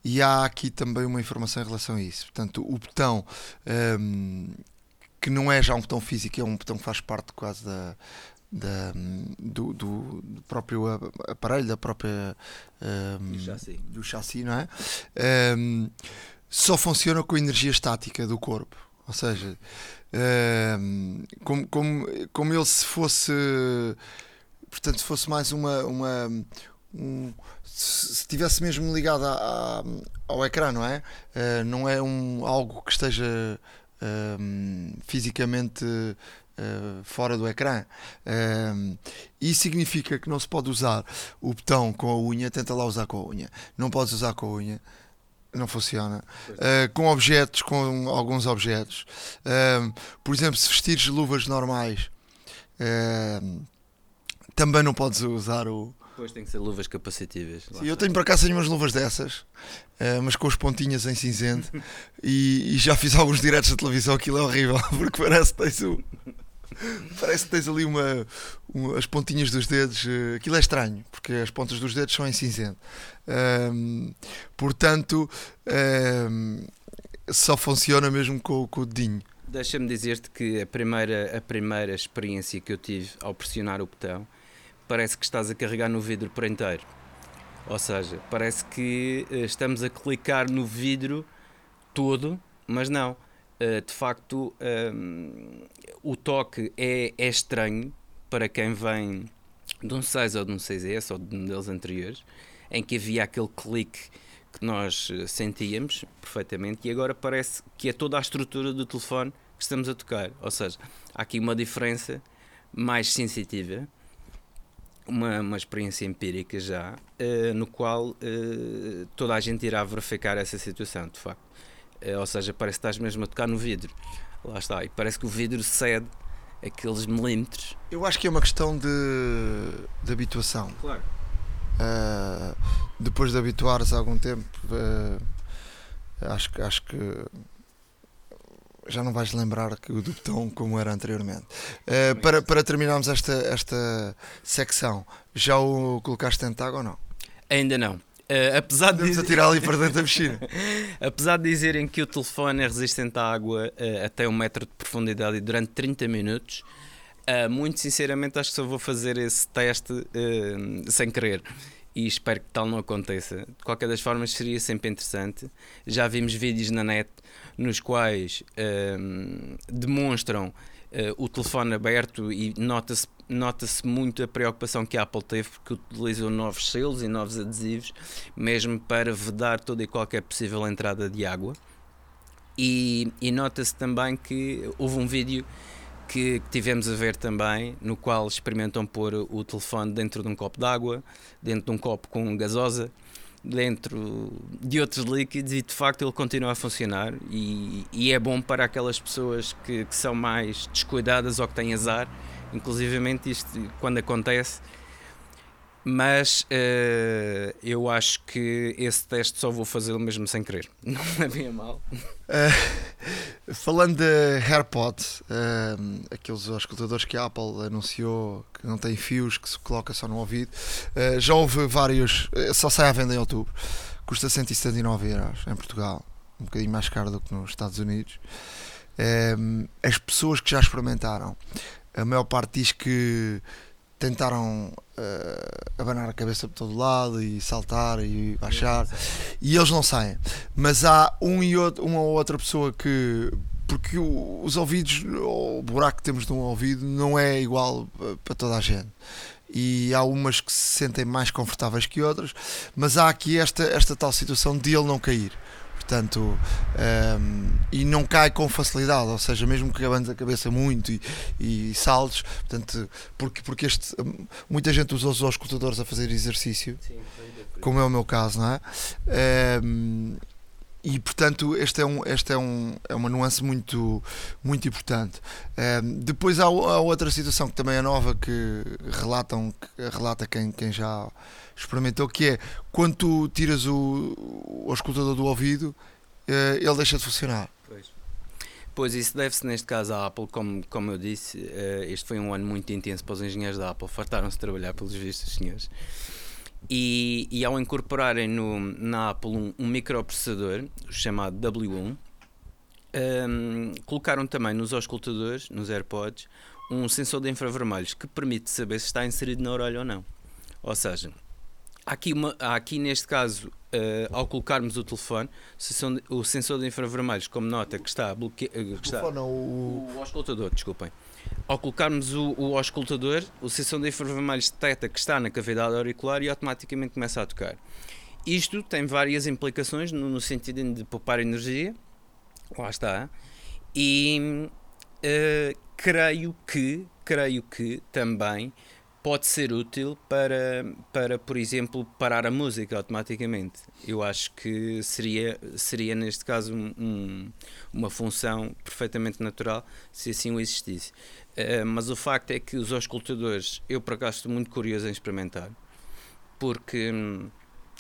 e há aqui também uma informação em relação a isso. Portanto, o botão um, que não é já um botão físico, é um botão que faz parte quase da, da, do, do, do, próprio aparelho, da própria um, chassi. do chassi, não é? Um, só funciona com a energia estática do corpo, ou seja, como, como, como ele se fosse portanto, se fosse mais uma. uma um, se estivesse mesmo ligado a, a, ao ecrã, não é? Uh, não é um, algo que esteja uh, fisicamente uh, fora do ecrã. isso significa que não se pode usar o botão com a unha, tenta lá usar com a unha. Não podes usar com a unha. Não funciona. com objetos, com alguns objetos. por exemplo, se vestires luvas normais, também não podes usar o. Depois tem que ser luvas capacitivas. Sim, eu tenho para cá umas luvas dessas, uh, mas com as pontinhas em cinzento. e, e, já fiz alguns diretos da televisão, aquilo é horrível, porque parece que tens o. Parece que tens ali uma, uma, as pontinhas dos dedos. Uh, aquilo é estranho, porque as pontas dos dedos são em cinzento. Um, portanto, um, só funciona mesmo com, com o dedinho. Deixa-me dizer-te que a primeira, a primeira experiência que eu tive ao pressionar o botão parece que estás a carregar no vidro por inteiro. Ou seja, parece que uh, estamos a clicar no vidro todo, mas não. Uh, de facto, um, o toque é, é estranho para quem vem de um 6 ou de um 6S ou de modelos anteriores, em que havia aquele clique que nós eh, sentíamos perfeitamente e agora parece que é toda a estrutura do telefone que estamos a tocar. Ou seja, há aqui uma diferença mais sensitiva, uma, uma experiência empírica já, uh, no qual uh, toda a gente irá verificar essa situação, de facto. Uh, ou seja, parece que estás mesmo a tocar no vidro. Lá está. E parece que o vidro cede aqueles milímetros. Eu acho que é uma questão de, de habituação. Claro. Depois de habituar-se algum tempo, acho, acho que já não vais lembrar que o do botão como era anteriormente. Uh, para, para terminarmos esta, esta secção, já o colocaste dentro de água ou não? Ainda não. Uh, apesar de dizer... tirar ali para dentro da piscina. apesar de dizerem que o telefone é resistente à água uh, até um metro de profundidade e durante 30 minutos, muito sinceramente acho que só vou fazer esse teste sem querer e espero que tal não aconteça. De qualquer das formas, seria sempre interessante. Já vimos vídeos na net nos quais demonstram o telefone aberto e nota-se nota-se muito a preocupação que a Apple teve porque utilizou novos selos e novos adesivos, mesmo para vedar toda e qualquer possível entrada de água. E, e nota-se também que houve um vídeo que, tivemos a ver também, no qual experimentam pôr o telefone dentro de um copo de água, dentro de um copo com gasosa, dentro de outros líquidos e de facto ele continua a funcionar e, e é bom para aquelas pessoas que, que são mais descuidadas ou que têm azar. Inclusivamente isto quando acontece mas uh, eu acho que esse teste só vou fazê-lo mesmo sem querer, não é bem mal. Uh, falando de AirPods, uh, aqueles escutadores que a Apple anunciou que não têm fios, que se coloca só no ouvido, já houve vários, só sai à venda em outubro, custa 179 euros em Portugal, um bocadinho mais caro do que nos Estados Unidos. as pessoas que já experimentaram a maior parte diz que tentaram uh, abanar a cabeça por todo lado e saltar e baixar e eles não saem. Mas há um e outro, uma ou outra pessoa que porque o, os ouvidos, o buraco que temos de um ouvido não é igual para toda a gente. E há umas que se sentem mais confortáveis que outras, mas há aqui esta, esta tal situação de ele não cair portanto, um, ehm, e não cai com facilidade, ou seja, mesmo que abanes a cabeça muito e, e saltes, portanto, porque, porque este, muita gente usa os escutadores a fazer exercício, Sim, como é o meu caso, não é? Um, ehm, e portanto este é, um, este é, um, é uma nuance muito, muito importante. Um, ehm, depois há, há, outra situação que também é nova que relatam que relata quem, quem já experimentou, que é quando tu tiras o, o escutador do ouvido, uh, ele deixa de funcionar. Pois. Isso deve-se neste caso à Apple, como, como eu disse, uh, este foi um ano muito intenso para os engenheiros da Apple, fartaram-se de trabalhar pelos vistos, senhores. E, e ao incorporarem no, na Apple um, um microprocessador chamado W1, um, ehm, colocaram também nos auscultadores, nos AirPods, um sensor de infravermelhos que permite saber se está inserido na orelha ou não. Ou seja, aqui, uma, aqui neste caso, uh, ao colocarmos o telefone, o sensor de infravermelhos, como nota que está bloqueado. Uh, está, o... o auscultador, desculpem. Ao colocarmos o, o auscultador, o sensor de infravermelhos detecta que está na cavidade auricular e automaticamente começa a tocar. Isto tem várias implicações no, no sentido de poupar energia, lá está, e uh, creio que, creio que também pode ser útil para, para, por exemplo, parar a música automaticamente. Eu acho que seria, seria neste caso, um, uma função perfeitamente natural se assim o existisse. Uh, mas o facto é que os auscultadores, eu por acaso estou muito curioso em experimentar, porque hum,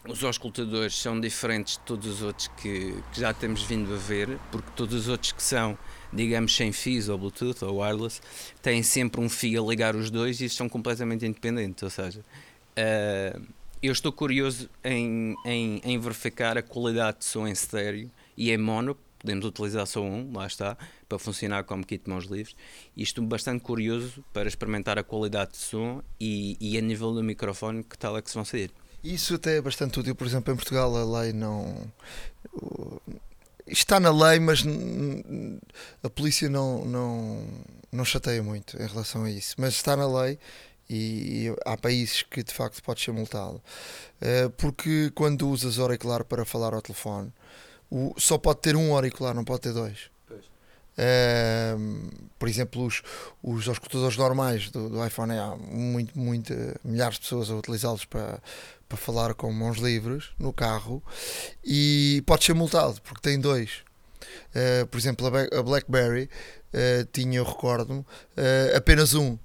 os auscultadores são diferentes de todos os outros que, que, já temos vindo a ver, porque todos os outros que são, digamos, sem fios ou Bluetooth ou wireless, têm sempre um fio a ligar os dois e são completamente independentes. Ou seja, uh, eu estou curioso em, em, em, verificar a qualidade de som em estéreo e em mono. Podemos utilizar só um, lá está, para funcionar como kit de mãos livres. E estou bastante curioso para experimentar a qualidade de som e, e a nível do microfone, que tal é que se vão sair. Isso até é bastante útil, por exemplo, em Portugal a lei não. Está na lei, mas a polícia não, não, não chateia muito em relação a isso. Mas está na lei e há países que de facto pode ser multado. Eh, porque quando usas auricular para falar ao telefone, só pode ter um auricular, não pode ter dois. Uh, por exemplo, os, os escutadores normais do, do, iPhone, há muito, muito, milhares de pessoas a utilizá-los para, para falar com mãos livres no carro e pode ser multado porque tem dois. Uh, por exemplo, a, BlackBerry uh, tinha, eu recordo, uh, apenas um.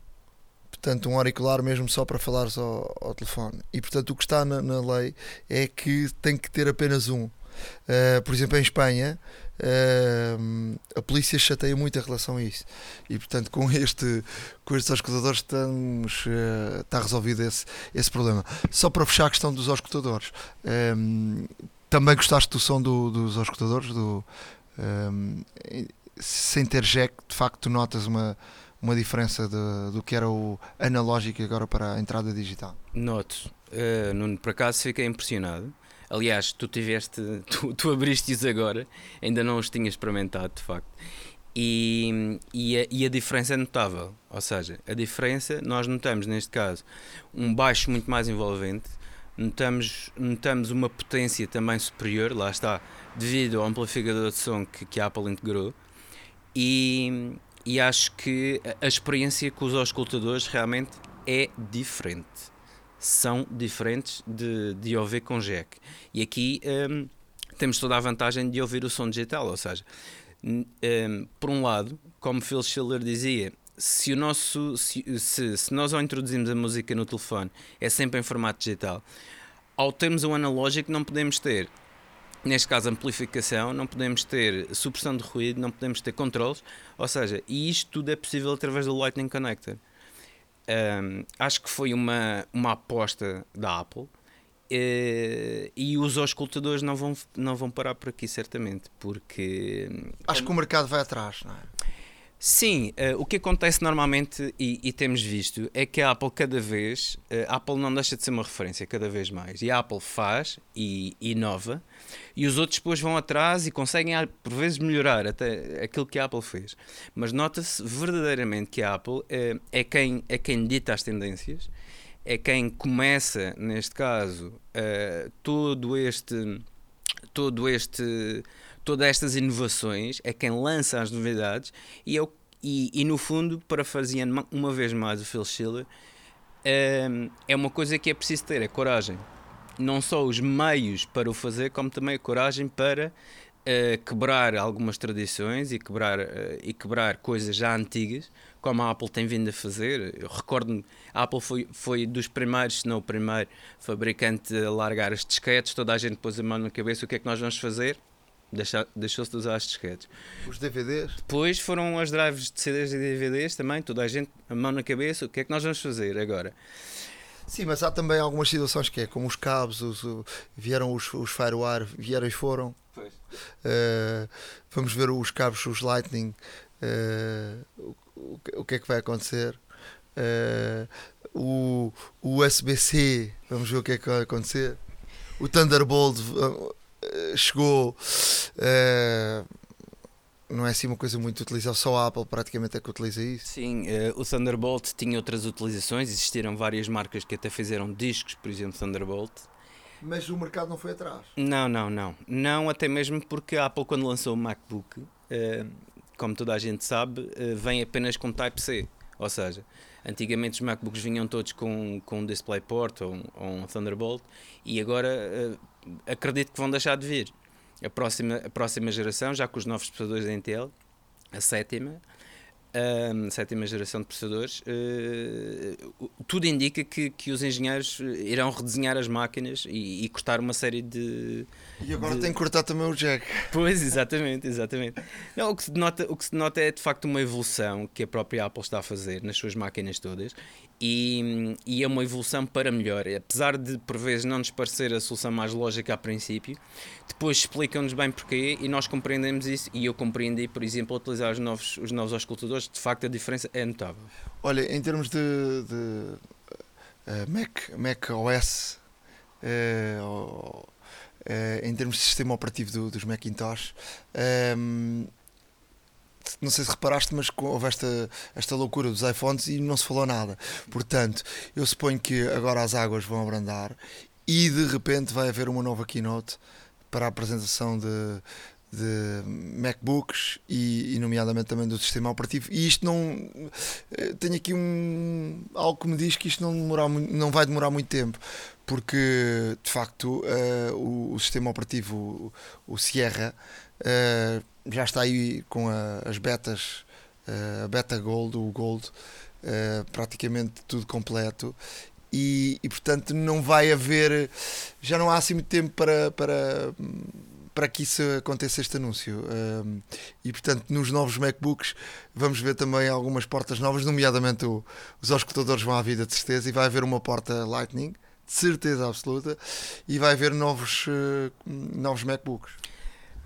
Portanto, um auricular mesmo só para falares ao, ao telefone. E portanto, o que está na, na, lei é que tem que ter apenas um. por exemplo, em Espanha, Uh, a polícia chateia muito em relação a isso. E portanto com este com estes escutadores estamos uh, está resolvido esse, esse problema. Só para fechar a questão dos escutadores um, também gostaste do som do, dos escutadores do, sem ter jack de facto notas uma uma diferença de, do que era o analógico agora para a entrada digital? Noto. Uh, Nuno, por acaso fiquei impressionado Aliás, tu tiveste, tu, tu abriste-os agora, ainda não os tinhas experimentado de facto. E, e, a, e a diferença é notável. Ou seja, a diferença, nós notamos neste caso um baixo muito mais envolvente, notamos, notamos uma potência também superior, lá está, devido ao amplificador de som que, que a Apple integrou. E, e acho que a experiência com os auscultadores realmente é diferente são diferentes de, de ouvir com jack. E aqui um, temos toda a vantagem de ouvir o som digital, ou seja, um, por um lado, como Phil Schiller dizia, se, o nosso, se, se, se nós ao introduzimos a música no telefone é sempre em formato digital, ao termos o analógico não podemos ter neste caso amplificação, não podemos ter supressão de ruído, não podemos ter controles, ou seja, e isto tudo é possível através do Lightning Connector. Um, acho que foi uma, uma aposta da Apple. Uh, e os auscultadores não vão, não vão parar por aqui, certamente, porque. Acho que o mercado vai atrás, não é? Sim, uh, o que acontece normalmente e, e, temos visto é que a Apple cada vez, uh, a Apple não deixa de ser uma referência cada vez mais e a Apple faz e inova e os outros depois vão atrás e conseguem por vezes melhorar até aquilo que a Apple fez. Mas nota-se verdadeiramente que a Apple é, é, quem, é quem dita as tendências, é quem começa, neste caso, uh, todo este todo este todas estas inovações, é quem lança as novidades e, eu, e, e no fundo, parafraseando uma vez mais o Phil Schiller, é, é uma coisa que é preciso ter, é coragem. Não só os meios para o fazer, como também a coragem para uh, quebrar algumas tradições e quebrar, uh, e quebrar coisas já antigas, como a Apple tem vindo a fazer. Eu recordo-me, a Apple foi, foi dos primeiros, se não o primeiro, fabricante a largar as disquetes, toda a gente pôs a mão na cabeça, o que é que nós vamos fazer? Deixou-se de usar as disquetes. Os DVDs? Depois foram as drives de CDs e DVDs também, toda a gente, a mão na cabeça, o que é que nós vamos fazer agora? Sim, mas há também algumas situações que é, como os cabos, os, vieram os, os Firewire, vieram e foram. Uh, vamos ver os cabos, os Lightning, uh, o, o, que é que vai acontecer. Uh, o, o USB-C, vamos ver o que é que vai acontecer. O Thunderbolt chegou. Uh, não é assim uma coisa muito utilizada, só a Apple praticamente é que utiliza isso. Sim, uh, o Thunderbolt tinha outras utilizações, existiram várias marcas que até fizeram discos, por exemplo, Thunderbolt. Mas o mercado não foi atrás? Não, não, não. Não, até mesmo porque a Apple, quando lançou o MacBook, uh, como toda a gente sabe, vem apenas com Type-C. Ou seja, antigamente os MacBooks vinham todos com, com um DisplayPort ou, ou um Thunderbolt e agora acredito que vão deixar de vir. A próxima, a próxima geração, já com os novos processadores da Intel, a sétima, a sétima geração de processadores, uh, tudo indica que, que os engenheiros irão redesenhar as máquinas e, e cortar uma série de. E agora de... tem que cortar também o jack. Pois, exatamente, exatamente. Não, o, que se nota, o que se nota é de facto uma evolução que a própria Apple está a fazer nas suas máquinas todas e, e, é uma evolução para melhor. Apesar de por vezes não nos parecer a solução mais lógica a princípio, depois explicam-nos bem porquê e nós compreendemos isso. E eu compreendi, por exemplo, utilizar os novos, os novos auscultadores, de facto a diferença é notável. Olha, em termos de, de uh, Mac, Mac OS, uh, uh, em termos de sistema operativo do, dos Macintosh, um, não sei se reparaste, mas houve esta, esta loucura dos iPhones e não se falou nada. Portanto, eu suponho que agora as águas vão abrandar e de repente vai haver uma nova keynote para a apresentação de, de MacBooks e, e, nomeadamente também do sistema operativo e isto não eh, tenho aqui um algo que me diz que isto não, demorar, não vai demorar muito tempo porque de facto uh, o, o, sistema operativo o, o Sierra uh, já está aí com a, as betas, uh, a beta Gold, o Gold, uh, praticamente tudo completo. E, e, portanto não vai haver, já não há assim muito tempo para, para, para que isso aconteça este anúncio. Uh, e portanto nos novos MacBooks vamos ver também algumas portas novas, nomeadamente o, os auscultadores vão à vida de certeza e vai haver uma porta Lightning, de certeza absoluta, e vai haver novos, novos MacBooks.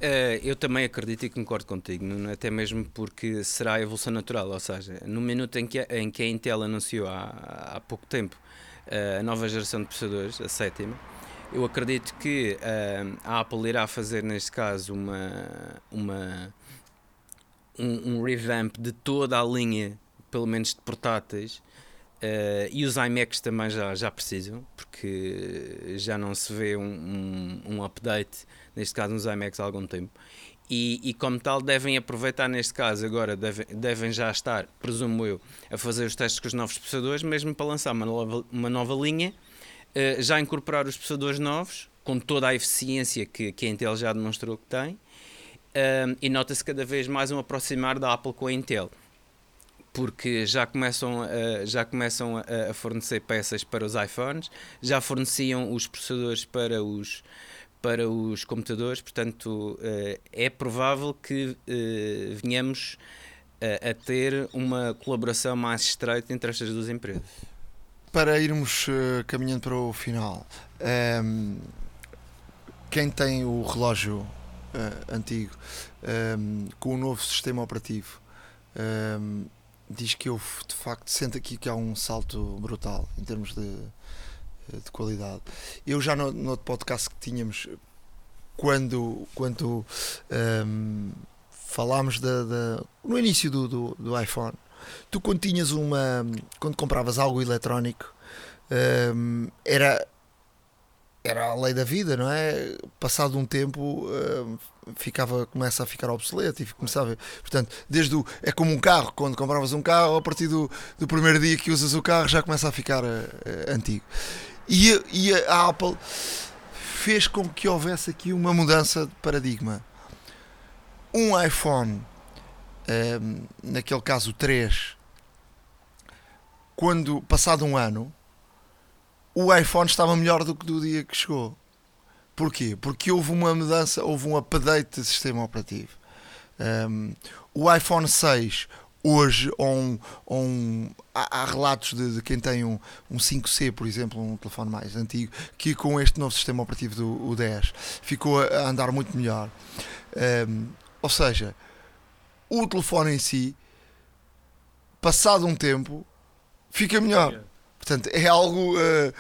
Uh, eu também acredito e concordo contigo, até mesmo porque será a evolução natural, ou seja, no minuto em que, a, em que a Intel anunciou há, há pouco tempo uh, a nova geração de processadores, a sétima, eu acredito que uh, a Apple irá fazer neste caso uma, uma, um, um revamp de toda a linha, pelo menos de portáteis, Uh, e os iMacs também já, já precisam, porque já não se vê um, um, um update, neste caso nos iMacs, há algum tempo. E, e, como tal, devem aproveitar, neste caso, agora devem, devem já estar, presumo eu, a fazer os testes com os novos processadores, mesmo para lançar uma nova, uma nova linha, uh, já incorporar os processadores novos, com toda a eficiência que, que a Intel já demonstrou que tem, uh, e nota-se cada vez mais um aproximar da Apple com a Intel porque já começam, a, já começam a, fornecer peças para os iPhones, já forneciam os processadores para os, para os computadores, portanto eh, é provável que eh, venhamos a, a ter uma colaboração mais estreita entre estas duas empresas. Para irmos caminhando para o final, ehm, quem tem o relógio antigo ehm, com o novo sistema operativo ehm, diz que eu de facto sinto aqui que há um salto brutal em termos de, de qualidade. Eu já no, no outro podcast que tínhamos, quando, quando um, falámos da, da, no início do, do, do, iPhone, tu quando tinhas uma. quando compravas algo eletrónico, um, era era a lei da vida, não é? Passado um tempo uh, ficava, começa a ficar obsoleto e começava, portanto, desde o, é como um carro, quando compravas um carro, a partir do, do primeiro dia que usas o carro já começa a ficar uh, antigo. E, e a Apple fez com que houvesse aqui uma mudança de paradigma. Um iPhone, uh, naquele caso 3, quando passado um ano, o iPhone estava melhor do que do dia que chegou. Porquê? Porque houve uma mudança, houve um update de sistema operativo. Um, o iPhone 6 hoje, ou um, ou um, há, há, relatos de, de, quem tem um, um 5C, por exemplo, um telefone mais antigo, que com este novo sistema operativo do 10 ficou a, andar muito melhor. Um, ou seja, o telefone em si, passado um tempo, fica melhor. Portanto, é algo. Uh,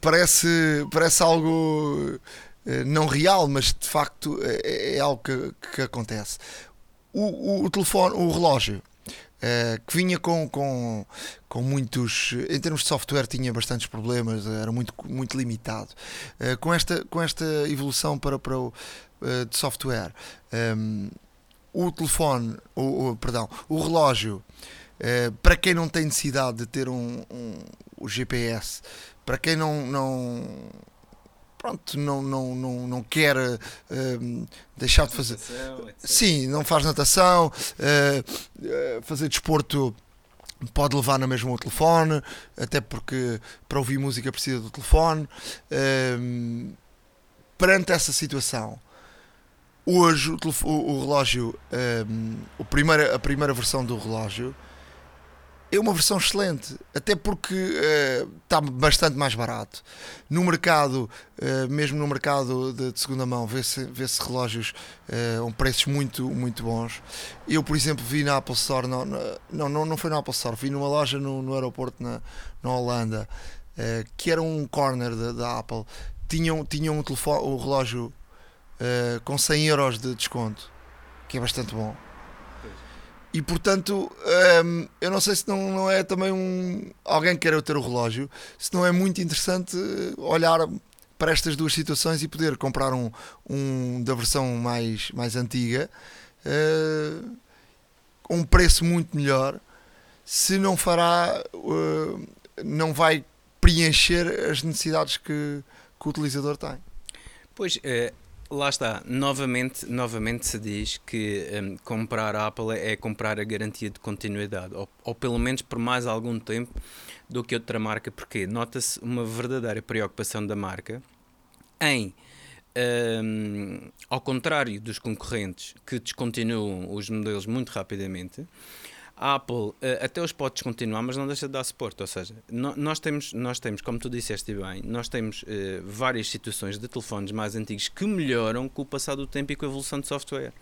parece, parece algo uh, não real, mas de facto é, é algo que, que acontece. O, o, o, telefone, o relógio. Uh, que vinha com, com, com muitos. Em termos de software, tinha bastantes problemas, era muito, muito limitado. Uh, com, esta, com esta evolução para, para o, uh, de software, um, o telefone, o, o, perdão, o relógio, para quem não tem necessidade de ter um, um o GPS, para quem não, não, pronto, não, não, não, não quer uh, deixar de fazer. Sim, não faz natação, uh, fazer desporto pode levar na mesma o telefone, até porque para ouvir música precisa do telefone. perante essa situação, hoje o, o, o relógio, o primeira, a primeira versão do relógio é uma versão excelente, até porque uh, está bastante mais barato. No mercado, uh, mesmo no mercado de, de segunda mão, vê-se vê relógios uh, a um preços muito, muito bons. Eu, por exemplo, vi na Apple Store, não, não, não, não foi na Apple Store, vi numa loja no, no aeroporto na, na Holanda, que era um corner da Apple. Tinham, tinham um, telefone, um relógio com 100 euros de desconto, que é bastante bom e portanto, um, eu não sei se não, não é também um. Alguém queira ter o relógio, se não é muito interessante olhar para estas duas situações e poder comprar um, um da versão mais, mais antiga uh, um preço muito melhor se não fará uh, não vai preencher as necessidades que, que o utilizador tem. Pois, Lá está, novamente, novamente se diz que um, comprar a Apple é comprar a garantia de continuidade, ou, ou, pelo menos por mais algum tempo do que outra marca, porque nota-se uma verdadeira preocupação da marca em, um, ao contrário dos concorrentes que descontinuam os modelos muito rapidamente, a Apple uh, até os pode descontinuar, mas não deixa de dar suporte. Ou seja, nós, temos, nós temos, como tu disseste bem, nós temos uh, várias situações de telefones mais antigos que melhoram com o passar do tempo e com a evolução de software.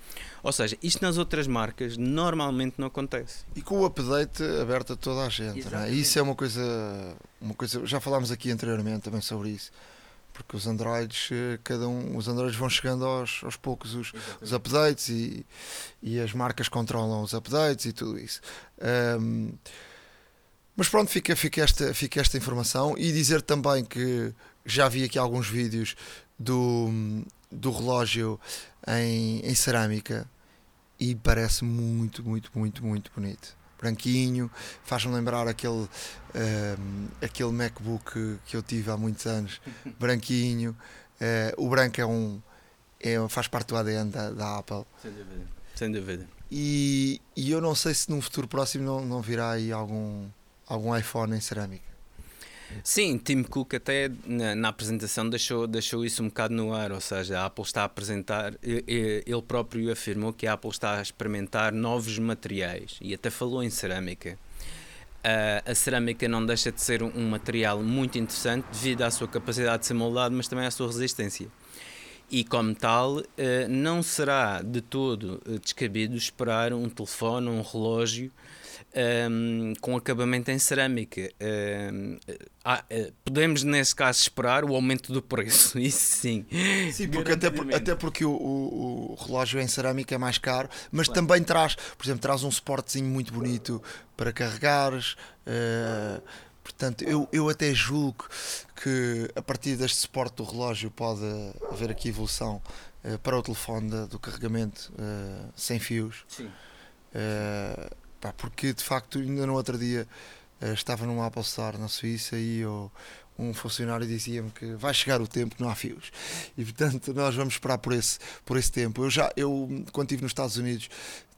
Ou seja, isto nas outras marcas normalmente não acontece. E com o update aberto a toda a gente. É? Isso é uma coisa, uma coisa. Já falámos aqui anteriormente também sobre isso porque os Androids, eh, cada um, os Androids vão chegando aos, aos poucos os, os updates e, e as marcas controlam os updates e tudo isso. Um, mas pronto, fica, fica, esta, fica esta informação e dizer também que já vi aqui alguns vídeos do, do relógio em, em cerâmica e parece muito, muito, muito, muito bonito branquinho, faz-me lembrar aquele, uh, aquele MacBook que eu tive há muitos anos, branquinho. Uh, o branco é um, é, faz parte do ADN da, da Apple. Sem dúvida. Sem dúvida. E, e eu não sei se num futuro próximo não, não virá aí algum, algum iPhone em cerâmica. Sim, Tim Cook até na, na, apresentação deixou, deixou isso um bocado no ar, ou seja, a Apple está a apresentar, ele próprio afirmou que a Apple está a experimentar novos materiais e até falou em cerâmica. Uh, a cerâmica não deixa de ser um, material muito interessante devido à sua capacidade de ser moldado, mas também à sua resistência e, como tal, eh, não será de todo eh, descabido esperar um telefone, um relógio um, com acabamento em cerâmica. Um, ah, eh, podemos, nesse caso, esperar o aumento do preço, isso sim. Sim, porque até, até porque o, o, o, relógio em cerâmica é mais caro, mas claro. também traz, por exemplo, traz um suportezinho muito bonito para carregares. Uh, Portanto, eu, eu até julgo que a partir deste suporte do relógio pode haver aqui evolução uh, para o telefone de, do carregamento uh, sem fios. Sim. Uh, pá, porque de facto, ainda no outro dia estava num Apple Store na Suíça e eu, um funcionário dizia-me que vai chegar o tempo que não há fios. E portanto nós vamos esperar por esse por esse tempo. Eu já eu quando estive nos Estados Unidos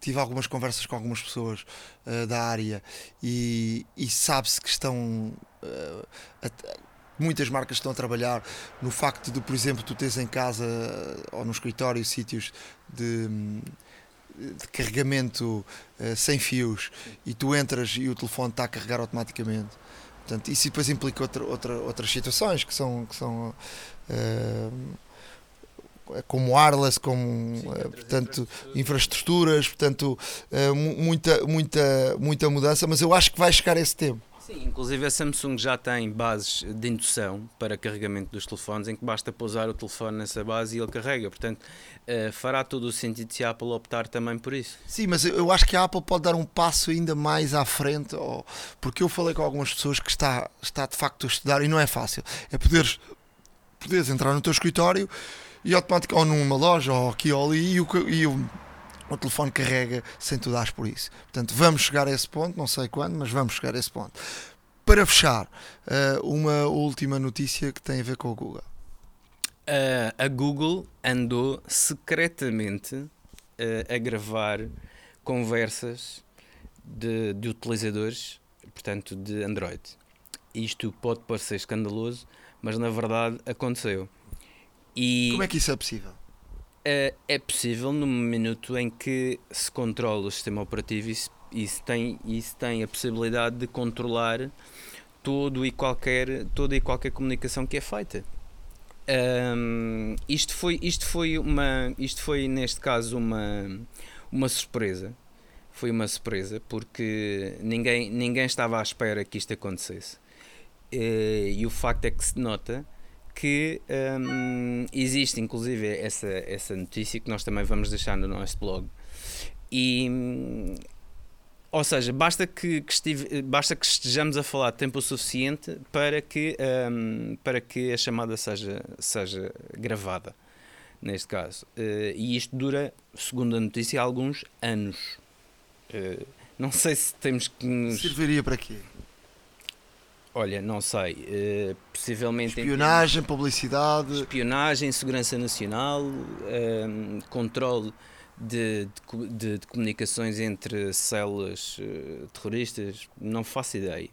tive algumas conversas com algumas pessoas uh, da área e, e sabe-se que estão uh, a, muitas marcas estão a trabalhar no facto de por exemplo tu tens em casa ou no escritório sítios de de carregamento uh, sem fios e tu entras e o telefone está a carregar automaticamente Portanto, isso depois implica outra, outra, outras situações que são, que são uh, como wireless, como Sim, uh, portanto, infraestruturas, portanto, muita, muita, muita mudança, mas eu acho que vai chegar esse tempo. Sim, inclusive a Samsung já tem bases de indução para carregamento dos telefones em que basta pousar o telefone nessa base e ele carrega. Portanto, uh, fará todo o sentido se a Apple optar também por isso. Sim, mas eu acho que a Apple pode dar um passo ainda mais à frente, porque eu falei com algumas pessoas que está, está de facto a estudar e não é fácil. É poderes, poderes entrar no teu escritório e automaticamente, ou numa loja, ou aqui ou ali, e o, e o o telefone carrega sem tu dares por isso. Portanto, vamos chegar a esse ponto, não sei quando, mas vamos chegar a esse ponto. Para fechar, eh, uma última notícia que tem a ver com o Google. Uh, a Google andou secretamente uh, a gravar conversas de, de, utilizadores, portanto, de Android. Isto pode parecer escandaloso, mas na verdade aconteceu. E Como é que isso é possível? Uh, é possível no minuto em que se controla o sistema operativo e se, e se, tem, e se tem a possibilidade de controlar todo e qualquer, toda e qualquer comunicação que é feita. Um, isto, foi, isto, foi uma, isto foi, neste caso, uma, uma surpresa. Foi uma surpresa porque ninguém, ninguém estava à espera que isto acontecesse. Uh, e o facto é que se nota que um, existe, inclusive, essa, essa notícia que nós também vamos deixar no nosso blog. E ou seja, basta que, que estive, basta que estejamos a falar tempo suficiente para que, um, para que a chamada seja, seja gravada, neste caso. Uh, e isto dura, segundo a notícia, alguns anos. Uh, não sei se temos que nos... Serviria para quê? Olha, não sei. Uh, possivelmente. Espionagem, publicidade. Espionagem, segurança nacional, controle de, de, de comunicações entre células uh, terroristas, não faço ideia.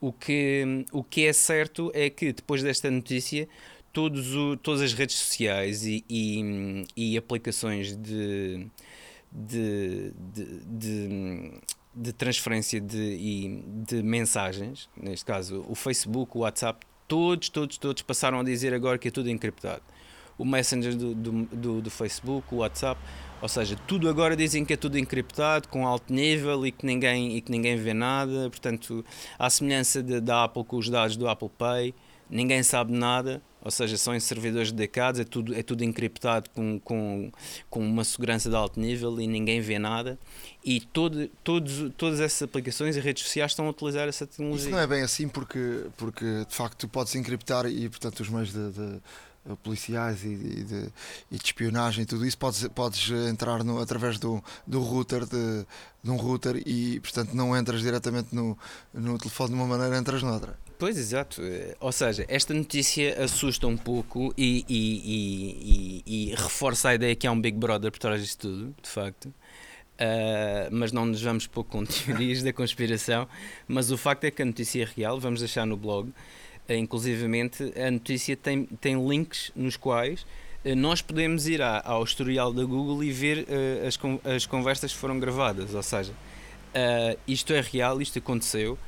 O que, o que é certo é que depois desta notícia, todos o, todas as redes sociais e, e, e aplicações de, de, de, de transferência de, de mensagens, neste caso o Facebook, o WhatsApp, todos, todos, todos passaram a dizer agora que é tudo encriptado. O Messenger do, do, do, do Facebook, o WhatsApp, ou seja, tudo agora dizem que é tudo encriptado, com alto nível e que ninguém, e que ninguém vê nada. Portanto, à semelhança da Apple com os dados do Apple Pay, ninguém sabe nada. Ou seja, são em servidores dedicados, é tudo, é tudo encriptado com, com, com uma segurança de alto nível e ninguém vê nada. E todo, todos, todas essas aplicações e redes sociais estão a utilizar essa tecnologia. Isso não é bem assim porque, porque de facto tu podes encriptar e portanto os meios de, de policiais e, e, de, e, de, espionagem tudo isso, podes, podes entrar no, através do, do router de, de, um router e portanto não entras diretamente no, no telefone de uma maneira, entras noutra. Pois, exato. Ou seja, esta notícia assusta um pouco e, e, reforça a ideia que há um Big Brother por trás disto tudo, de facto. Uh, mas não nos vamos pôr com teorias da conspiração. Mas o facto é que a notícia é real, vamos deixar no blog. Eh, inclusivamente a notícia tem, tem links nos quais eh, nós podemos ir à, ao historial da Google e ver uh, as, as conversas que foram gravadas, ou seja, isto é real, isto aconteceu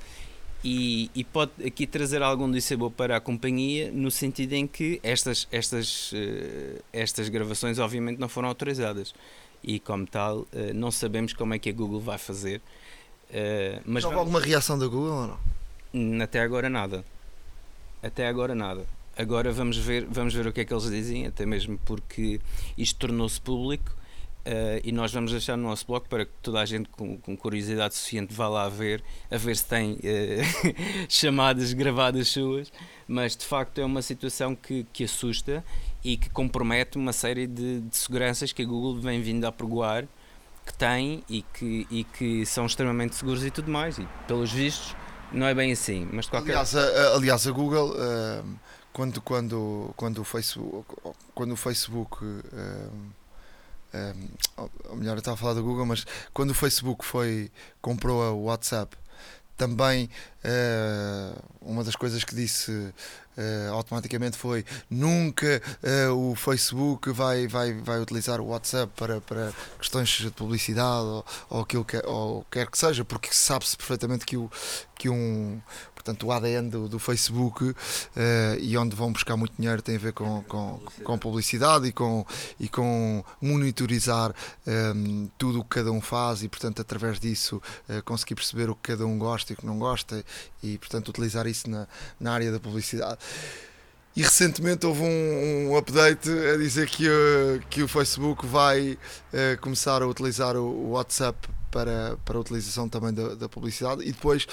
e, e, pode aqui trazer algum dissabor para a companhia no sentido em que estas, estas, estas gravações obviamente não foram autorizadas e como tal não sabemos como é que a Google vai fazer. mas houve alguma reação da Google ou não? Até agora nada. Até agora nada. Agora vamos ver, vamos ver o que é que eles dizem, até mesmo porque isto tornou-se público uh, e nós vamos deixar no nosso blog para que toda a gente com, com curiosidade suficiente vá lá ver, a ver se tem uh, chamadas gravadas suas, mas de facto é uma situação que, que assusta e que compromete uma série de, de seguranças que a Google vem vindo a pregoar que tem e que, e que são extremamente seguros e tudo mais, e pelos vistos não é bem assim, mas de qualquer aliás, a, aliás, a Google, quando, quando, quando o Facebook, quando o Facebook ou melhor, eu estava a falar da Google, mas quando o Facebook foi comprou a WhatsApp, também uh, uma das coisas que disse uh, automaticamente foi nunca uh, o Facebook vai, vai, vai utilizar o WhatsApp para, para questões de publicidade ou, ou aquilo que ou quer que seja, porque sabe-se perfeitamente que, o, que um portanto o ADN do, do Facebook uh, e onde vão buscar muito dinheiro tem a ver com, com, com publicidade e com, e com monitorizar um, ehm, tudo o que cada um faz e portanto através disso uh, conseguir perceber o que cada um gosta e o que não gosta e portanto utilizar isso na, na área da publicidade. E recentemente houve um, um, update a dizer que, uh, que o Facebook vai uh, começar a utilizar o, o, WhatsApp para, para a utilização também da, da publicidade. E depois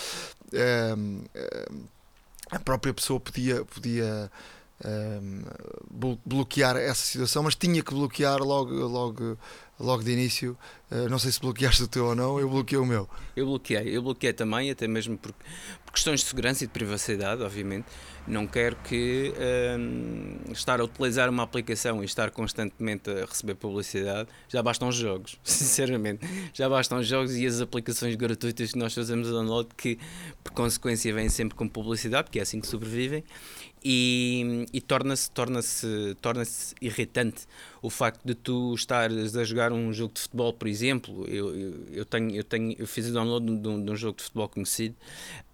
uh, a própria pessoa podia, podia bloquear essa situação, mas tinha que bloquear logo, logo logo de início. Uh, não sei se bloqueaste o teu ou não, eu bloqueei o meu. Eu bloqueei, eu bloqueei também, até mesmo por, por questões de segurança e de privacidade, obviamente. Não quero que uh, estar a utilizar uma aplicação e estar constantemente a receber publicidade, já bastam os jogos, sinceramente. Já bastam os jogos e as aplicações gratuitas que nós fazemos download que, por consequência, vêm sempre com publicidade, porque é assim que sobrevivem e, e torna-se torna -se, torna -se irritante o facto de tu estares a jogar um jogo de futebol, por exemplo. Eu, eu, eu tenho, eu, tenho, eu fiz o download de um, de um jogo de futebol conhecido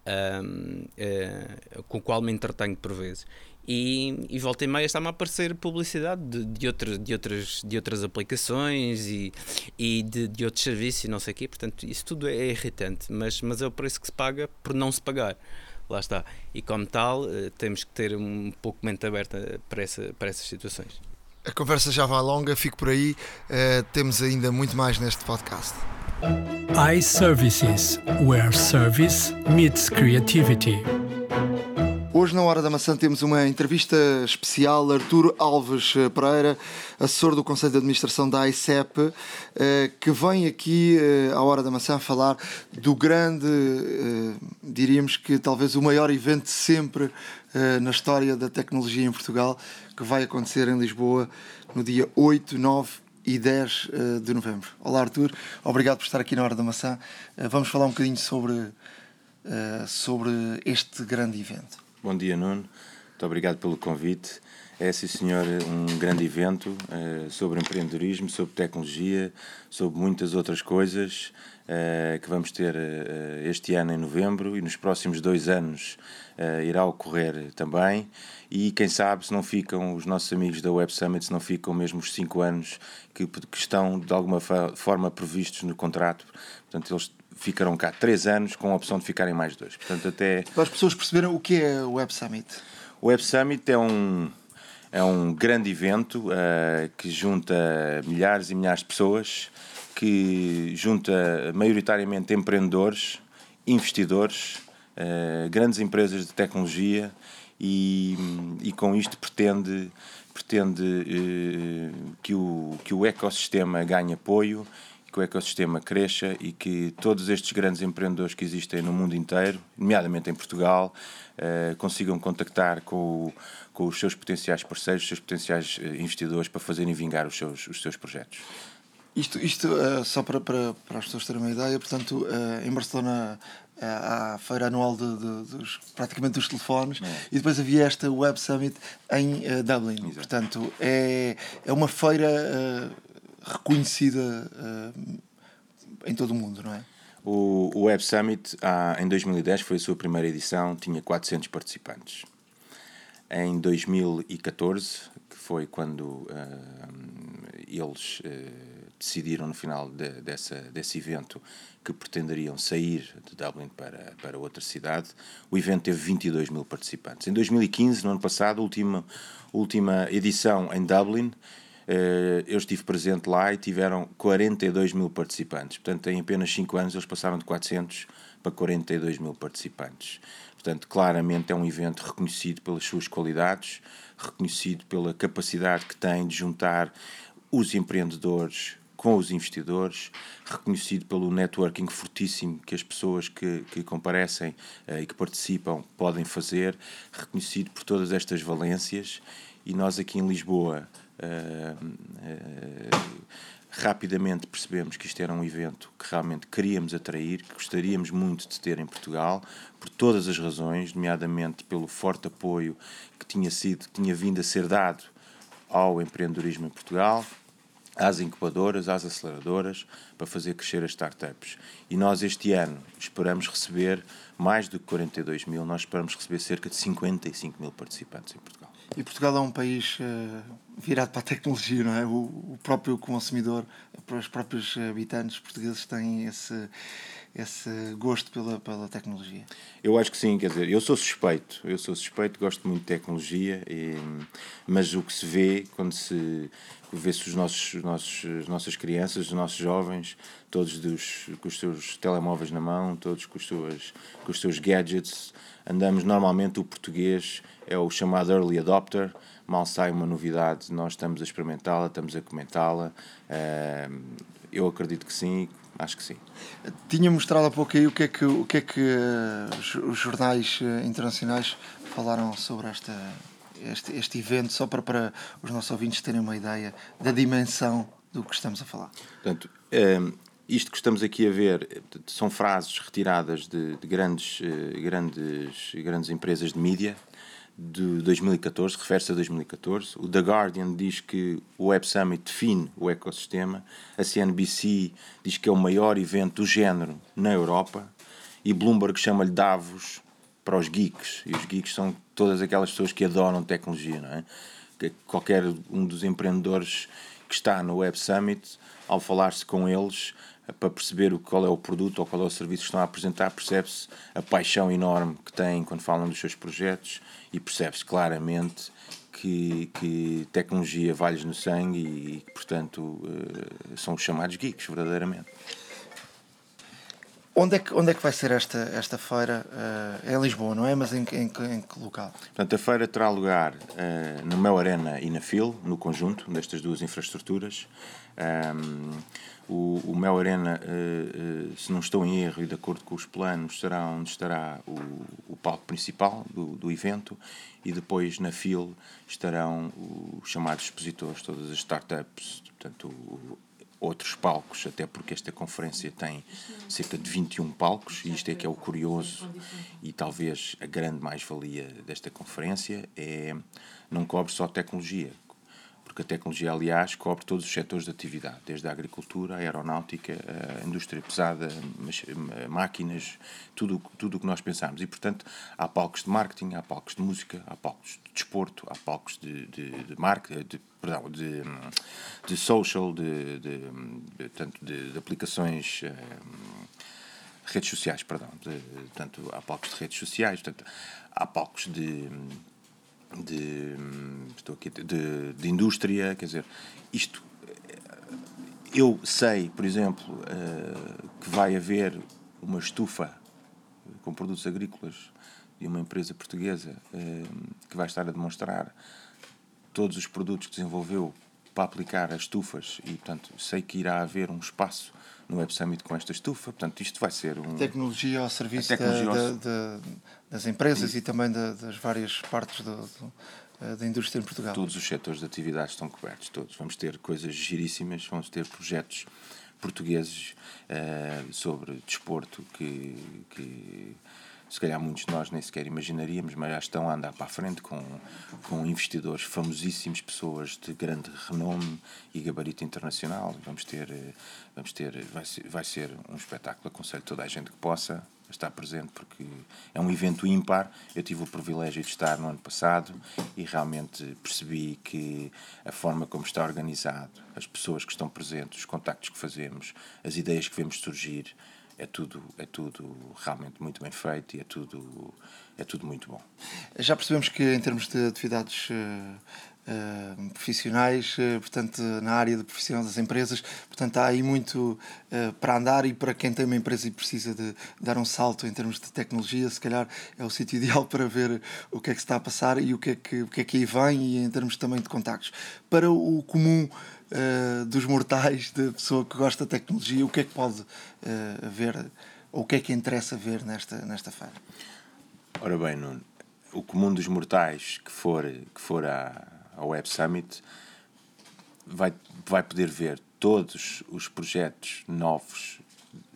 um, uh, eh, com o qual me entretenho por vezes. E, e volta e meia está-me a aparecer publicidade de, de, outra, de, outras, de outras aplicações e, e de, de outros serviços e não sei o quê. Portanto, isso tudo é irritante, mas, mas é o preço que se paga por não se pagar lá está. E como tal, eh, temos que ter um pouco mente aberta para, essa, para essas situações. A conversa já vai longa, fico por aí. Uh, temos ainda muito mais neste podcast. iServices, where service meets creativity. Hoje, na Hora da Maçã, temos uma entrevista especial. Arturo Alves eh, Pereira, assessor do Conselho de Administração da ICEP, eh, que vem aqui eh, à Hora da Maçã falar do grande, diríamos que talvez o maior evento sempre na história da tecnologia em Portugal, que vai acontecer em Lisboa no dia 8, 9 e 10 de novembro. Olá, Artur. Obrigado por estar aqui na Hora da Maçã. Vamos falar um bocadinho sobre, sobre este grande evento. Bom dia, Nuno. Muito obrigado pelo convite. É, sim, senhor, um grande evento uh, sobre empreendedorismo, sobre tecnologia, sobre muitas outras coisas uh, que vamos ter uh, este ano em novembro e nos próximos dois anos irá ocorrer também. E quem sabe se não ficam os nossos amigos da Web Summit, se não ficam mesmo os cinco anos que, que estão de alguma forma previstos no contrato. Portanto, eles ficarão cá três anos com a opção de ficarem mais dois. Portanto, até... Para as pessoas perceberem o que é o Web Summit. O Web Summit é um, é um grande evento uh, que junta milhares e milhares de pessoas, que junta maioritariamente empreendedores, investidores, uh, grandes empresas de tecnologia e, e com isto pretende, pretende uh, que, o, que o ecossistema ganhe apoio que o ecossistema cresça e que todos estes grandes empreendedores que existem no mundo inteiro, nomeadamente em Portugal, eh, consigam contactar com, o, com os seus potenciais parceiros, os seus potenciais eh, investidores para fazerem vingar os seus, os seus projetos. Isto, isto uh, só para, para, para as pessoas terem uma ideia, portanto, uh, em Barcelona uh, há a feira anual de, de, dos, praticamente dos telefones é. e depois havia esta Web Summit em Dublin. Exato. Portanto, é, é uma feira reconhecida uh, em todo o mundo, não é? O, o Web Summit, em 2010, foi a sua primeira edição, tinha 400 participantes. Em 2014, que foi quando uh, eles uh, decidiram, no final de, dessa, desse evento, que pretenderiam sair de Dublin para, para outra cidade, o evento teve 22 mil participantes. Em 2015, no ano passado, última, última edição em Dublin, eu estive presente lá e tiveram 42 mil participantes. Portanto, em apenas 5 anos eles passaram de 400 para 42 mil participantes. Portanto, claramente é um evento reconhecido pelas suas qualidades, reconhecido pela capacidade que tem de juntar os empreendedores com os investidores, reconhecido pelo networking fortíssimo que as pessoas que, que comparecem uh, e que participam podem fazer, reconhecido por todas estas valências. E nós aqui em Lisboa rapidamente percebemos que isto era um evento que realmente queríamos atrair, que gostaríamos muito de ter em Portugal, por todas as razões, nomeadamente pelo forte apoio que tinha sido, que tinha vindo a ser dado ao empreendedorismo em Portugal, às incubadoras, às aceleradoras, para fazer crescer as startups. E nós este ano esperamos receber mais do que 42 mil, nós esperamos receber cerca de 55 mil participantes em Portugal. E Portugal é um país uh, virado para a tecnologia, não é? O, o, próprio consumidor, os próprios habitantes portugueses têm esse, esse gosto pela, pela tecnologia. Eu acho que sim, quer dizer, eu sou suspeito, eu sou suspeito, gosto muito de tecnologia, e, mas o que se vê quando se vê-se os nossos, os nossos, as nossas crianças, os nossos jovens, todos dos, com os seus telemóveis na mão, todos com os seus, com os seus gadgets, andamos normalmente o português é o chamado early adopter, mal sai uma novidade, nós estamos a experimentá-la, estamos a comentá-la. Uh, eu acredito que sim, acho que sim. Tinha mostrado há pouco aí o que é que, o que, é que uh, os, jornais uh, internacionais falaram sobre esta, este, este evento, só para, para os nossos ouvintes terem uma ideia da dimensão do que estamos a falar. Portanto, um, isto que estamos aqui a ver são frases retiradas de, de grandes, uh, grandes, grandes empresas de mídia de 2014, refere-se a 2014. O The Guardian diz que o Web Summit define o ecossistema. A CNBC diz que é o maior evento do género na Europa. E Bloomberg chama-lhe Davos para os geeks. E os geeks são todas aquelas pessoas que adoram tecnologia, não é? Qualquer um dos empreendedores que está no Web Summit, ao falar-se com eles, para perceber qual é o produto ou qual é o serviço que estão a apresentar, percebe-se a paixão enorme que têm quando falam dos seus projetos e percebe-se claramente que, que tecnologia vale no sangue e que, portanto, uh, são os chamados geeks, verdadeiramente. Onde é, que, onde é que vai ser esta, esta feira? Uh, é em Lisboa, não é? Mas em, em, em que local? Portanto, a feira terá lugar uh, no Mel Arena e na FIL, no conjunto destas duas infraestruturas. Um, o, o Mel Arena, uh, uh, se não estou em erro e de acordo com os planos, será onde estará o, o palco principal do, do evento e depois na FIL estarão os chamados expositores, todas as startups, portanto, outros palcos, até porque esta conferência tem cerca de 21 palcos, e isto é que é o curioso e talvez a grande mais-valia desta conferência é não cobre só tecnologia, porque a tecnologia, aliás, cobre todos os setores de atividade, desde a agricultura, a aeronáutica, a indústria pesada, máquinas, tudo tudo o que nós pensamos. E, portanto, há palcos de marketing, há palcos de música, há palcos de desporto, há palcos de, de, de, marketing, de, perdão, de, de social, de, de, tanto de, de aplicações. Um, redes sociais, perdão, de, há palcos de redes sociais, portanto, há palcos de de, estou aqui, de, de indústria, quer dizer, isto eu sei, por exemplo, uh, que vai haver uma estufa com produtos agrícolas de uma empresa portuguesa uh, que vai estar a demonstrar todos os produtos que desenvolveu para aplicar as estufas e, portanto, sei que irá haver um espaço no Web Summit com esta estufa. Portanto, isto vai ser um. Tecnologia ao serviço tecnologia da, ao... Da, das empresas e, e também da, das várias partes do, do, eh, da indústria em Portugal. Todos os setores de atividade estão cobertos, todos. Vamos ter coisas giríssimas, vamos ter projetos portugueses uh, sobre desporto que, que se calhar muitos de nós nem sequer imaginaríamos, mas já estão a andar para a frente com, com investidores famosíssimos, pessoas de grande renome e gabarito internacional. Vamos ter, eh, vamos ter vai, ser, vai ser um espetáculo, aconselho toda a gente que possa estar presente porque é um evento ímpar. Eu tive o privilégio de estar no ano passado e realmente percebi que a forma como está organizado, as pessoas que estão presentes, os contactos que fazemos, as ideias que vemos surgir, é tudo, é tudo realmente muito bem feito e é tudo, é tudo muito bom. Já percebemos que em termos de atividades uh, uh, profissionais, uh, portanto, na área de profissional das empresas, portanto, há aí muito para andar e para quem tem uma empresa e precisa de dar um salto em termos de tecnologia, se calhar é o sítio ideal para ver o que é que se está a passar e o que é que, o que, é que aí vem e em termos também de contactos. Para o comum uh, dos mortais, da pessoa que gosta de tecnologia, o que é que pode uh, ver, ou o que é que interessa ver nesta, nesta feira? Ora bem, Nuno, o comum dos mortais que for, que for à, ao Web Summit vai, vai poder ver todos os projetos novos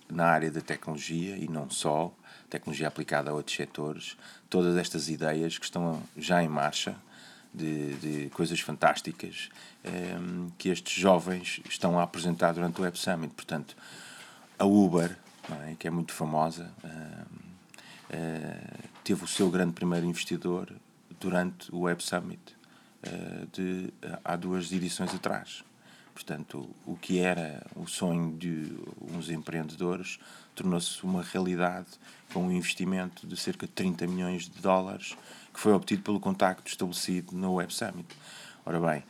na área da tecnologia e não só, tecnologia aplicada a outros setores, todas estas ideias que estão já em marcha de, de coisas fantásticas ehm, que estes jovens estão a apresentar durante o Web Summit. Portanto, a Uber, é, que é muito famosa, ehm, eh, teve o seu grande primeiro investidor durante o Web Summit de, há duas edições atrás. Portanto, o que era o sonho de uns empreendedores tornou-se uma realidade com um investimento de cerca de 30 milhões de dólares que foi obtido pelo contacto estabelecido no Web Summit. Ora bem,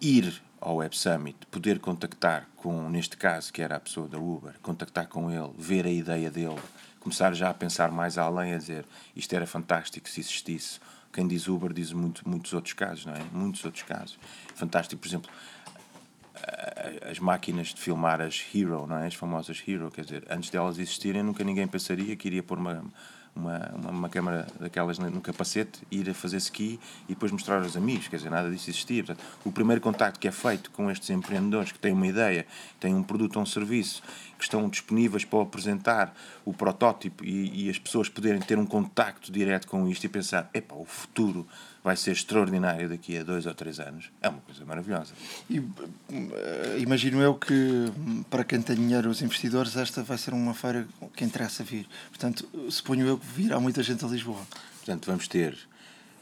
ir ao Web Summit, poder contactar com, neste caso, que era a pessoa da Uber, contactar com ele, ver a ideia dele, começar já a pensar mais além, a dizer isto era fantástico se existisse quem diz Uber diz muito, muitos outros casos, não é? Muitos outros casos. Fantástico, por exemplo, as máquinas de filmar as Hero, não é? As famosas Hero, quer dizer, antes delas existirem, nunca ninguém pensaria que iria pôr uma, uma, uma, uma câmara daquelas no capacete, ir a fazer ski e depois mostrar aos amigos, quer dizer, nada disso existia. Portanto, o primeiro contacto que é feito com estes empreendedores que têm uma ideia, têm um produto ou um serviço, que estão disponíveis para apresentar o protótipo e, e as pessoas poderem ter um contacto direto com isto e pensar, epá, o futuro vai ser extraordinário daqui a dois ou três anos. É uma coisa maravilhosa. E uh, imagino eu que para quem tem dinheiro, os investidores, esta vai ser uma feira que interessa vir. Portanto, suponho eu que virá muita gente a Lisboa. Portanto, vamos ter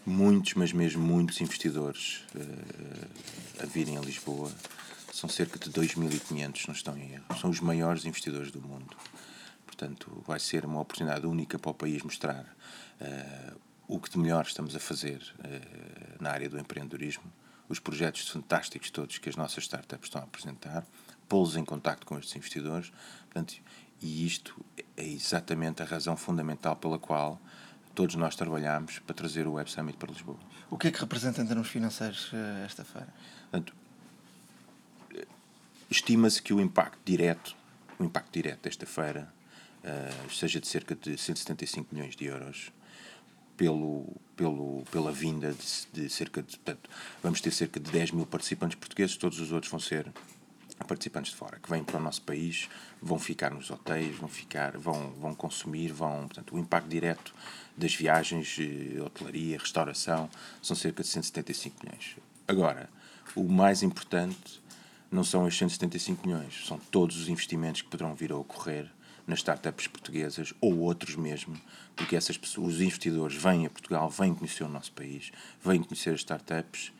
muitos, mas mesmo muitos investidores uh, a virem a Lisboa. São cerca de 2.500, não estão em erro. São os maiores investidores do mundo. Portanto, vai ser uma oportunidade única para o país mostrar uh, o que de melhor estamos a fazer uh, na área do empreendedorismo, os projetos fantásticos todos que as nossas startups estão a apresentar, pô-los em contacto com estes investidores, portanto, e isto é exatamente a razão fundamental pela qual todos nós trabalhamos para trazer o Web Summit para Lisboa. O que é que representa em termos financeiros uh, esta feira? Portanto, estima-se que o impacto direto, o impacto direto desta feira, uh, seja de cerca de 175 milhões de euros pelo, pelo, pela vinda de, de, cerca de. Portanto, vamos ter cerca de 10 mil participantes portugueses, todos os outros vão ser participantes de fora, que vêm para o nosso país, vão ficar nos hotéis, vão ficar, vão, vão consumir, vão. Portanto, o impacto direto das viagens, eh, hotelaria, restauração, são cerca de 175 milhões. Agora, o mais importante não são os 175 milhões, são todos os investimentos que poderão vir a ocorrer nas startups portuguesas ou outros mesmo, porque essas pessoas, os investidores vêm a Portugal, vêm conhecer o nosso país, vêm conhecer as startups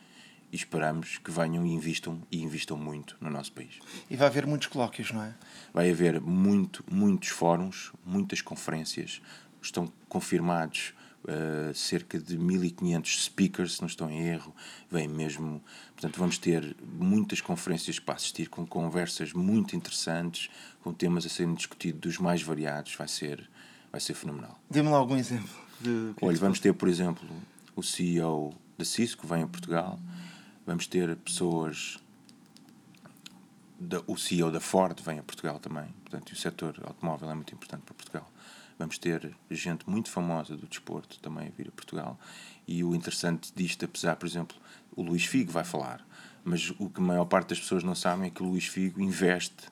e esperamos que venham e invistam e invistam muito no nosso país. E vai haver muitos colóquios, não é? Vai haver muito, muitos fóruns, muitas conferências, estão confirmados uh, cerca de 1500 speakers, se não estou em erro, vem mesmo, portanto vamos ter muitas conferências para assistir com conversas muito interessantes, com temas a serem discutidos dos mais variados, vai ser, vai ser fenomenal. Dê-me lá algum exemplo. De... Olha, vamos ter, por exemplo, o CEO da Cisco, vem a Portugal, vamos ter pessoas o CEO da Ford vem a Portugal também, portanto, o setor automóvel é muito importante para Portugal. Vamos ter gente muito famosa do desporto também a vir a Portugal. E o interessante disto, apesar, por exemplo, o Luís Figo vai falar, mas o que a maior parte das pessoas não sabem é que o Luís Figo investe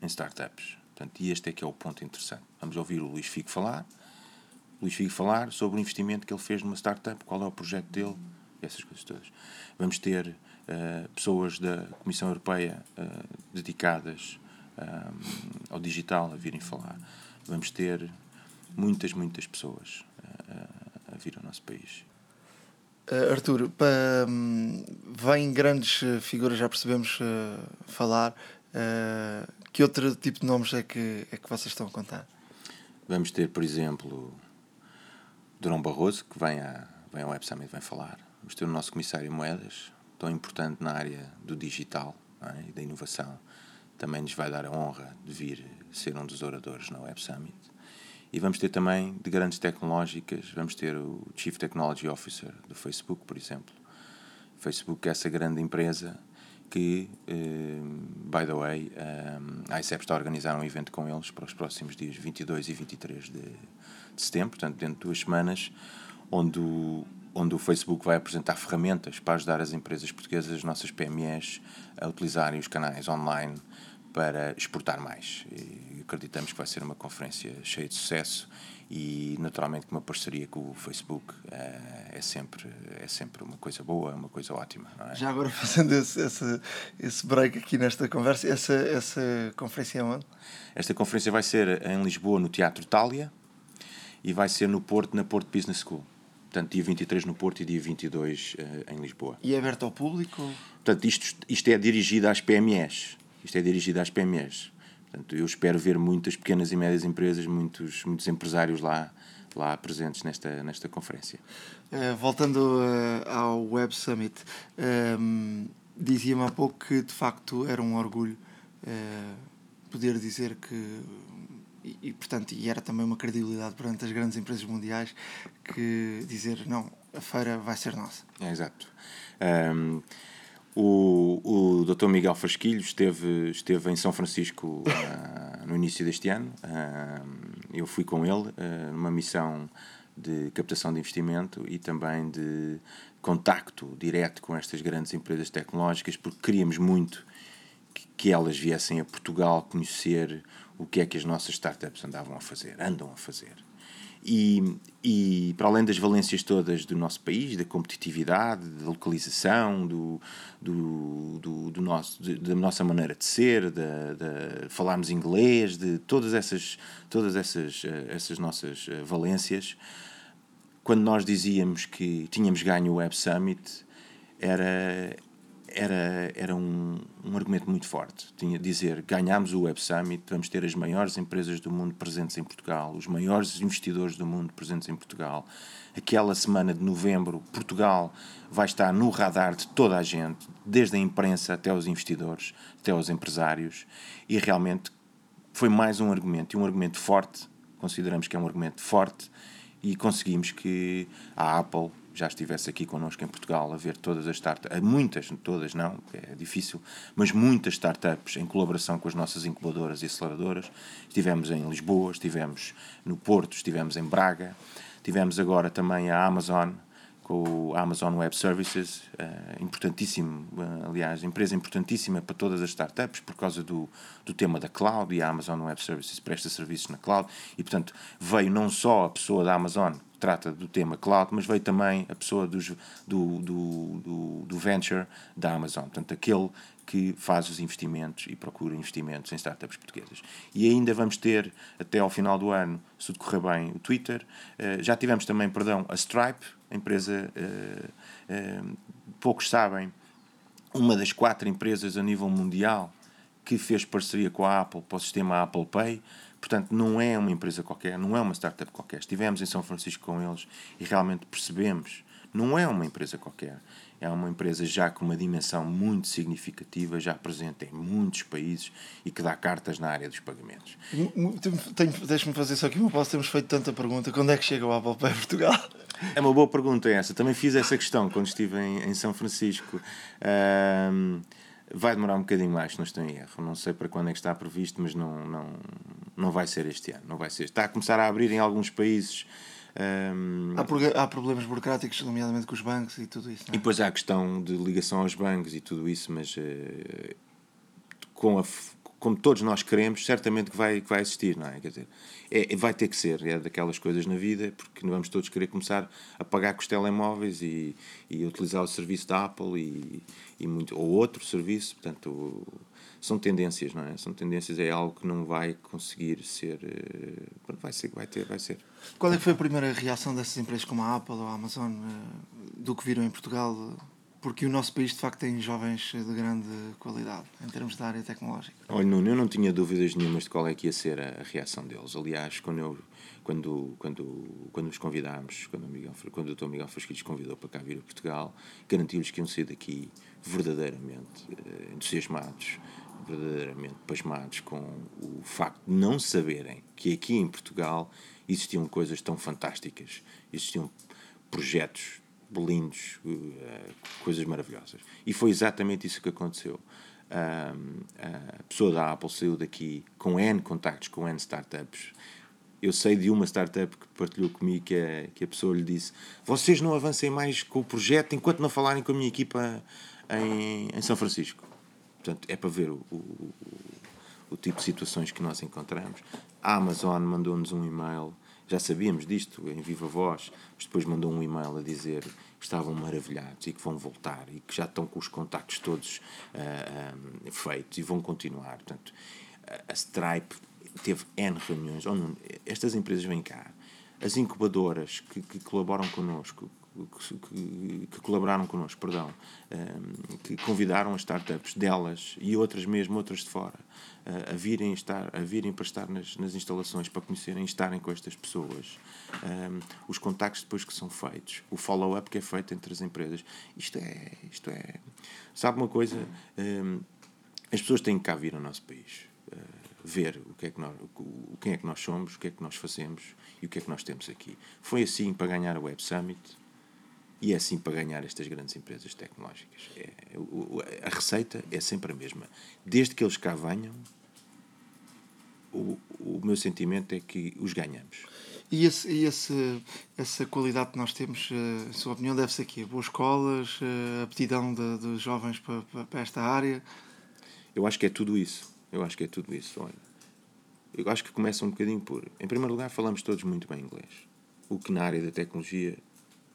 em startups. Portanto, e este é que é o ponto interessante. Vamos ouvir o Luís Figo falar, Luís Figo falar sobre o investimento que ele fez numa startup, qual é o projeto dele, essas coisas todas. Vamos ter uh, pessoas da Comissão Europeia uh, dedicadas uh, ao digital a virem falar. Vamos ter muitas, muitas pessoas a, a vir ao nosso país. Uh, Artur, para, um, vêm grandes eh, figuras, já percebemos uh, falar. Uh, que outro tipo de nomes é que, é que vocês estão a contar? Vamos ter, por exemplo, Durão Barroso, que vem, a, vem ao Web Summit vem falar. Vamos ter o nosso comissário Moedas, tão importante na área do digital é? e da inovação. Também nos vai dar a honra de vir ser um dos oradores na Web Summit. E vamos ter também de grandes tecnológicas, vamos ter o Chief Technology Officer do Facebook, por exemplo. Facebook é essa grande empresa que, uh, by the way, um, a ICEP está a organizar um evento com eles para os próximos dias 22 e 23 de, de setembro, portanto, dentro de duas semanas, onde o, onde o Facebook vai apresentar ferramentas para ajudar as empresas portuguesas, as nossas PMEs, a utilizarem os canais online para exportar mais. E acreditamos que vai ser uma conferência cheia de sucesso e naturalmente que uma parceria com o Facebook é, é sempre é sempre uma coisa boa, uma coisa ótima. É? Já agora fazendo esse, esse, esse break aqui nesta conversa, essa, essa conferência é onde? Esta conferência vai ser em Lisboa, no Teatro Itália, e vai ser no Porto, na Porto Business School. Portanto, dia 23 no Porto e dia 22 uh, em Lisboa. E é aberto ao público? Portanto, isto, isto é dirigido às PMEs. Isto é dirigido às PMEs. Portanto, eu espero ver muitas pequenas e médias empresas, muitos, muitos empresários lá, lá presentes nesta, nesta conferência. Uh, voltando uh, ao Web Summit, um, ehm, dizia-me há pouco que de facto era um orgulho uh, poder dizer que e, e, portanto e era também uma credibilidade perante as grandes empresas mundiais que dizer não a feira vai ser nossa. É, exato. Um, o, o Dr. Miguel Fasquilho esteve, esteve em São Francisco uh, no início deste ano. Uh, eu fui com ele uh, numa missão de captação de investimento e também de contacto direto com estas grandes empresas tecnológicas, porque queríamos muito que, que elas viessem a Portugal conhecer o que é que as nossas startups andavam a fazer, andam a fazer. E, e para além das valências todas do nosso país, da competitividade, da localização, do, do, do, do nosso, da nossa maneira de ser, de, de falarmos inglês, de todas essas, todas essas, eh, essas nossas eh, valências, quando nós dizíamos que tínhamos ganho o Web Summit, era, era, era um, um argumento muito forte. Tinha de dizer: ganhamos o Web Summit, vamos ter as maiores empresas do mundo presentes em Portugal, os maiores investidores do mundo presentes em Portugal. Aquela semana de novembro, Portugal vai estar no radar de toda a gente, desde a imprensa até os investidores, até os empresários, e realmente foi mais um argumento, e um argumento forte, consideramos que é um argumento forte, e conseguimos que a Apple já estivesse aqui connosco em Portugal a ver todas as startups, muitas, todas não, é difícil, mas muitas startups em colaboração com as nossas incubadoras e aceleradoras. Estivemos em Lisboa, estivemos no Porto, estivemos em Braga, tivemos agora também a Amazon, com o Amazon Web Services, uh, importantíssimo, uh, aliás, empresa importantíssima para todas as startups por causa do, do tema da cloud e a Amazon Web Services presta serviços na cloud e, portanto, veio não só a pessoa da Amazon trata do tema cloud, mas veio também a pessoa dos, do, do, do, do, venture da Amazon, portanto, aquele que faz os investimentos e procura investimentos em startups portuguesas. E ainda vamos ter, até ao final do ano, se tudo correr bem, o Twitter. Uh, já tivemos também, perdão, a Stripe, a empresa, uh, uh, poucos sabem, uma das quatro empresas a nível mundial que fez parceria com a Apple para o sistema Apple Pay. Portanto, não é uma empresa qualquer, não é uma startup qualquer. Estivemos em São Francisco com eles e realmente percebemos, não é uma empresa qualquer. É uma empresa já com uma dimensão muito significativa, já presente em muitos países e que dá cartas na área dos pagamentos. Deixa-me fazer só aqui uma pausa. Temos feito tanta pergunta. Quando é que chega o Apple Pay a Portugal? É uma boa pergunta essa. Também fiz essa questão quando estive em, em São Francisco. Um, Vai demorar um bocadinho mais, se não estou em erro. Não sei para quando é que está previsto, mas não, não, não vai ser este ano. Não vai ser. Está a começar a abrir em alguns países. Um... Há, há, problemas burocráticos, nomeadamente com os bancos e tudo isso. É? E depois há a questão de ligação aos bancos e tudo isso, mas uh, com a, como todos nós queremos, certamente que vai, que vai existir, não é? Quer dizer, é, vai ter que ser, é daquelas coisas na vida, porque não vamos todos querer começar a pagar com os telemóveis e, e utilizar o serviço da Apple e, e muito, ou outro serviço, portanto, são tendências, não é? São tendências, é algo que não vai conseguir ser, eh, vai ser, vai ter, vai ser. Qual é que foi a primeira reação dessas empresas como a Apple ou a Amazon eh, do que viram em Portugal porque o nosso país de facto tem jovens de grande qualidade em termos de área tecnológica. Olha, Nuno, eu não tinha dúvidas nenhumas de qual é que ia ser a, reação deles. Aliás, quando eu quando quando quando os convidámos, quando o Miguel, quando o Dr. Miguel Fasquilhos convidou para cá vir a Portugal, garantiu-lhes que iam sair daqui verdadeiramente eh, entusiasmados, verdadeiramente pasmados com o facto de não saberem que aqui em Portugal existiam coisas tão fantásticas, existiam projetos lindos, uh, coisas maravilhosas. E foi exatamente isso que aconteceu. a pessoa da Apple saiu daqui com N contactos, com N startups. Eu sei de uma startup que partilhou comigo que a, que a pessoa lhe disse: Vocês não avancem mais com o projeto enquanto não falarem com a minha equipa em, em São Francisco. Portanto, é para ver o, o, o tipo de situações que nós encontramos. A Amazon mandou-nos um e-mail já sabíamos disto em viva voz, mas depois mandou um e-mail a dizer que estavam maravilhados e que vão voltar e que já estão com os contactos todos uh, um, feitos e vão continuar. Portanto, a Stripe teve N reuniões. Oh, estas empresas vêm cá, as incubadoras que, que colaboram connosco, que, que, colaboraram connosco, perdão, um, que convidaram as startups delas e outras mesmo, outras de fora, a, virem estar a virem para estar nas, nas instalações para conhecerem estarem com estas pessoas. Um, os contactos depois que são feitos o follow up que é feito entre as empresas. Isto é isto é sabe uma coisa? Um, as pessoas têm que cá vir ao nosso país uh, ver o que é que nós o, quem é que nós somos o que é que nós fazemos e o que é que nós temos aqui. Foi assim para ganhar a Web Summit E é assim para ganhar estas grandes empresas tecnológicas. É, a receita é sempre a mesma. Desde que eles cá venham, o, o meu sentimento é que os ganhamos. E, esse, e esse, essa qualidade que nós temos, uh, em sua opinião, deve-se aqui? Boas escolas, uh, aptidão de, de jovens para, para, para, esta área? Eu acho que é tudo isso. Eu acho que é tudo isso. Olha, eu acho que começa um bocadinho por. Em primeiro lugar, falamos todos muito bem inglês, o que na área da tecnologia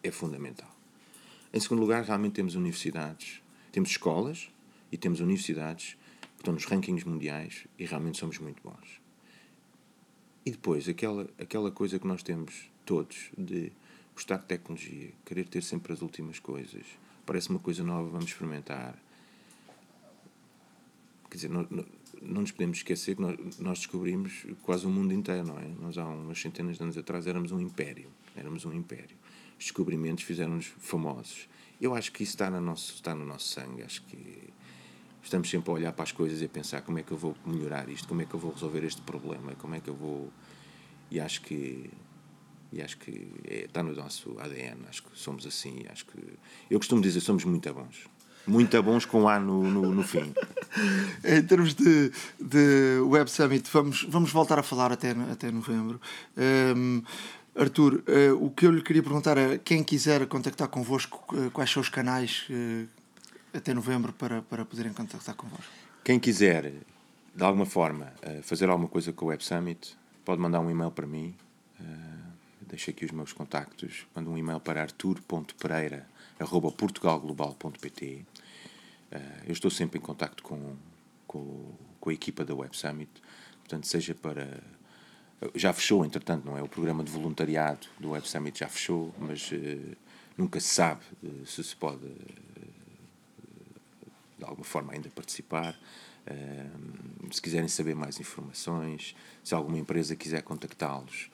é fundamental. Em segundo lugar, realmente temos universidades, temos escolas e temos universidades que estão nos rankings mundiais e realmente somos muito bons. E depois, aquela, aquela coisa que nós temos todos de gostar de tecnologia, querer ter sempre as últimas coisas, parece uma coisa nova, vamos experimentar. Quer dizer, não, não, não nos podemos esquecer que nós, nós, descobrimos quase o mundo inteiro, não é? Nós há umas centenas de anos atrás éramos um império. Éramos um império. Os descobrimentos fizeram-nos famosos. Eu acho que isso está no, nosso, está no nosso sangue. Acho que estamos sempre a olhar para as coisas e a pensar como é que eu vou melhorar isto, como é que eu vou resolver este problema, como é que eu vou. E acho que. E acho que é, está no nosso ADN, acho que somos assim. Acho que. Eu costumo dizer somos muito bons. Muito bons com A no, no, no fim. em termos de, de Web Summit, vamos, vamos voltar a falar até, até novembro. Um, Arthur, uh, o que eu lhe queria perguntar é quem quiser contactar convosco, uh, quais são os canais uh, até novembro para, para poderem contactar convosco. Quem quiser, de alguma forma, eh, fazer alguma coisa com o Web Summit, pode mandar um e-mail para mim. Eh, deixo aqui os meus contactos. Manda um e-mail para artur.pereira.portugalglobal.pt eh, Eu estou sempre em contacto com, com, com a equipa da Web Summit. Portanto, seja para já fechou, entretanto, não é? O programa de voluntariado do Web Summit já fechou, mas uh, nunca se sabe uh, se se pode uh, de alguma forma ainda participar. Se quiserem saber mais informações, se alguma empresa quiser contactá-los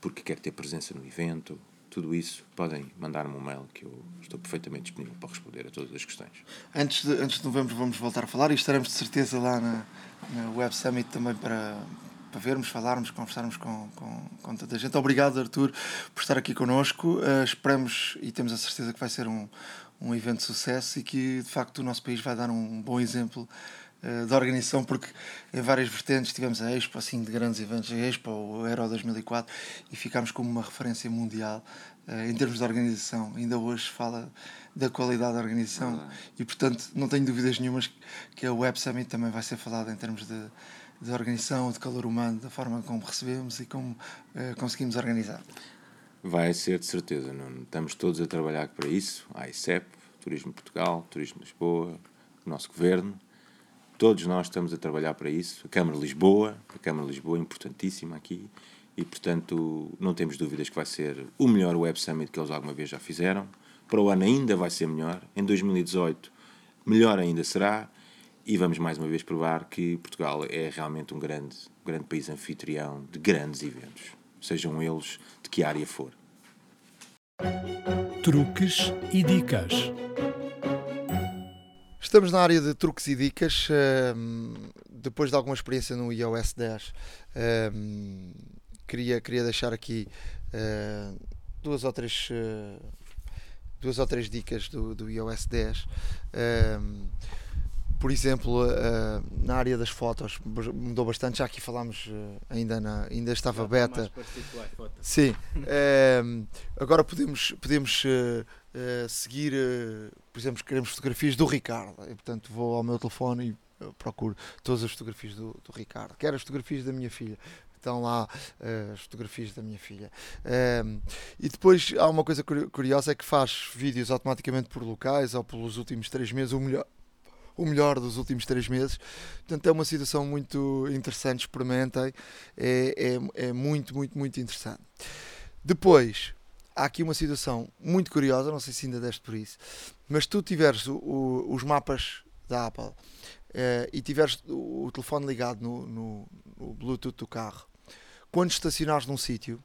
porque quer ter presença no evento, tudo isso, podem mandar-me um mail que eu estou perfeitamente disponível para responder a todas as questões. Antes de, antes de novembro vamos voltar a falar e estaremos de certeza lá na, na Web Summit também para, para vermos, falarmos, conversarmos com, com, com tanta gente. Obrigado, Arthur, por estar aqui connosco. Uh, esperamos e temos a certeza que vai ser um, um evento de sucesso e que de facto o nosso país vai dar um bom exemplo uh, da organização, porque em várias vertentes tivemos a Expo, assim, de grandes eventos, a Expo, o Euro 2004, e ficámos como uma referência mundial uh, em termos de organização. Ainda hoje fala da qualidade da organização e, portanto, não tenho dúvidas nenhumas que a Web Summit também vai ser falada em termos de, de organização, de calor humano, da forma como recebemos e como uh, conseguimos organizar. Vai ser de certeza, não estamos todos a trabalhar para isso, a ICEP, Turismo Portugal, Turismo Lisboa, o nosso governo, todos nós estamos a trabalhar para isso, a Câmara de Lisboa, a Câmara de Lisboa é importantíssima aqui, e portanto não temos dúvidas que vai ser o melhor Web Summit que eles alguma vez já fizeram, para o ano ainda vai ser melhor, em 2018 melhor ainda será, e vamos mais uma vez provar que Portugal é realmente um grande, um grande país anfitrião de grandes eventos sejam eles de que área for. Truques e dicas. Estamos na área de truques e dicas. Ehm, depois de alguma experiência no iOS 10, ehm, queria, queria deixar aqui eh, duas ou três eh, duas ou três dicas do, do iOS 10 por exemplo, na área das fotos mudou bastante. Já aqui falámos, uh, ainda, na, ainda estava Já beta. Sim. uh, agora podemos, podemos seguir, por exemplo, queremos fotografias do Ricardo. E, portanto, vou ao meu telefone e procuro todas as fotografias do, do Ricardo. Quero as fotografias da minha filha estão lá uh, as fotografias da minha filha. Uh, e depois há uma coisa curiosa é que faz vídeos automaticamente por locais ou pelos últimos três meses, o melhor, o melhor dos últimos três meses. Portanto, é uma situação muito interessante, experimentem, é, é, é muito, muito, muito interessante. Depois, há aqui uma situação muito curiosa, não sei se ainda deste por isso, mas tu tiveres o, o, os mapas da Apple eh, e tiveres o, o telefone ligado no, no, no, Bluetooth do carro, quando estacionares num sítio,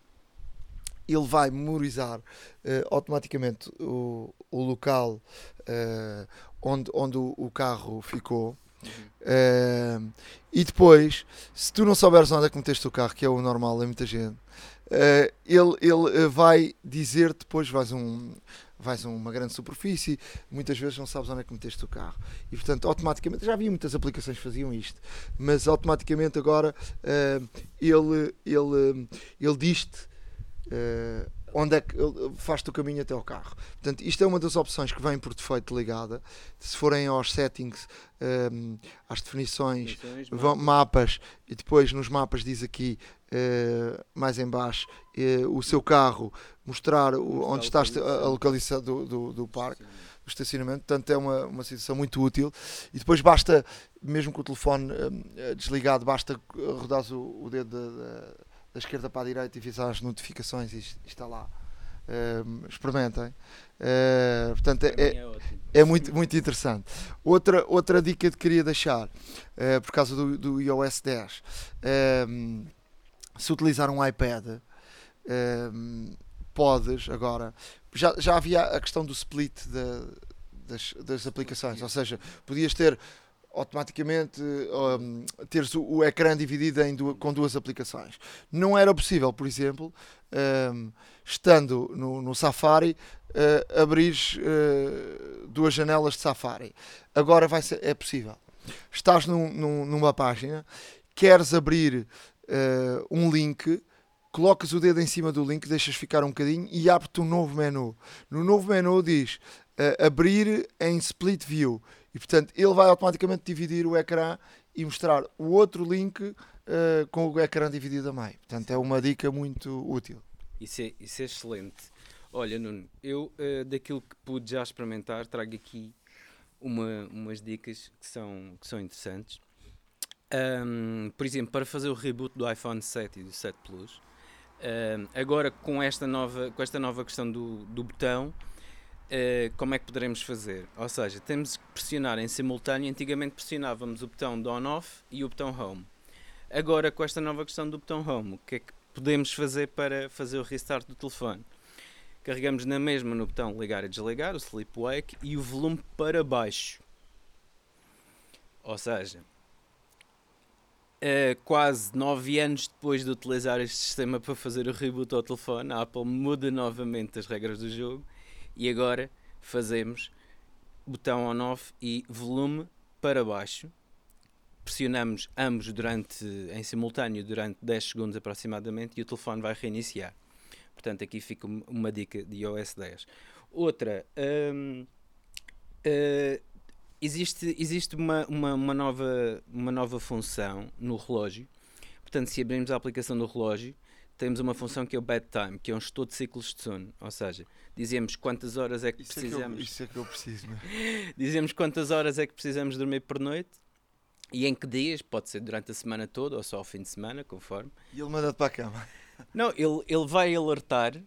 ele vai memorizar eh, automaticamente o, o local eh, onde, onde o, o carro ficou. Uhum. Uh, e depois, se tu não souberes onde é que meteste o carro, que é o normal em muita gente, uh, ele, ele vai dizer depois, vais um vais a uma grande superfície, muitas vezes não sabes onde é que meteste o carro. E portanto, automaticamente, já havia muitas aplicações que faziam isto, mas automaticamente agora uh, ele, ele, ele diz-te uh, onde é que faz-te o caminho até ao carro. Portanto, isto é uma das opções que vem por defeito ligada. Se forem aos settings, um, às definições, vão, mapas, e depois nos mapas diz aqui, uh, mais em baixo, uh, o seu carro, mostrar o, onde está a, a localização do, do, do parque. do estacionamento, portanto é uma, uma situação muito útil e depois basta, mesmo com o telefone um, desligado, basta rodar o, o dedo da, da esquerda para a direita e visar as notificações e está lá. Uh, experimentem. Uh, portanto, é, é, é, muito, muito interessante. Outra, outra dica que queria deixar, uh, por causa do, do iOS 10, ehm, se utilizar um iPad, ehm, podes agora. Já, já havia a questão do split das, das aplicações, ou seja, podias ter automaticamente um, teres o, o, ecrã dividido com duas aplicações. Não era possível, por exemplo, um, estando no, no Safari, uh, abrir uh, duas janelas de Safari. Agora vai ser, é possível. Estás num, num, numa página, queres abrir uh, um link, colocas o dedo em cima do link, deixas ficar um bocadinho e abre-te um novo menu. No novo menu diz abrir em split view e portanto ele vai automaticamente dividir o ecrã e mostrar o outro link uh, com o ecrã dividido a meio. Portanto, é uma dica muito útil. Isso é, isso é excelente. Olha, Nuno, eu uh, daquilo que pude já experimentar, trago aqui uma, umas dicas que são, que são interessantes. Um, por exemplo, para fazer o reboot do iPhone 7 e do 7 Plus, um, agora com esta nova, com esta nova questão do, do botão, uh, como é que poderemos fazer? Ou seja, temos que pressionar em simultâneo. Antigamente pressionávamos o botão on-off e o botão home. Agora, com esta nova questão do botão home, o que é que podemos fazer para fazer o restart do telefone? Carregamos na mesma no botão ligar e desligar, o sleep wake, e o volume para baixo. Ou seja, uh, quase 9 anos depois de utilizar este sistema para fazer o reboot ao telefone, a Apple muda novamente as regras do jogo e agora fazemos botão on-off e volume para baixo. Pressionamos ambos durante, em simultâneo durante 10 segundos aproximadamente e o telefone vai reiniciar. Portanto, aqui fica uma dica de iOS 10. Outra, hum, uh, existe, existe uma, uma, uma, nova, uma nova função no relógio. Portanto, se abrirmos a aplicação do relógio, temos uma função que é o bedtime, que é um estudo de ciclos de sono. Ou seja, dizemos quantas horas é que isso precisamos. É que eu, isso é que eu preciso. dizemos quantas horas é que precisamos dormir por noite e em que dias, pode ser durante a semana toda ou só ao fim de semana, conforme. E ele manda-te para a cama. Não, ele, ele vai alertar uh,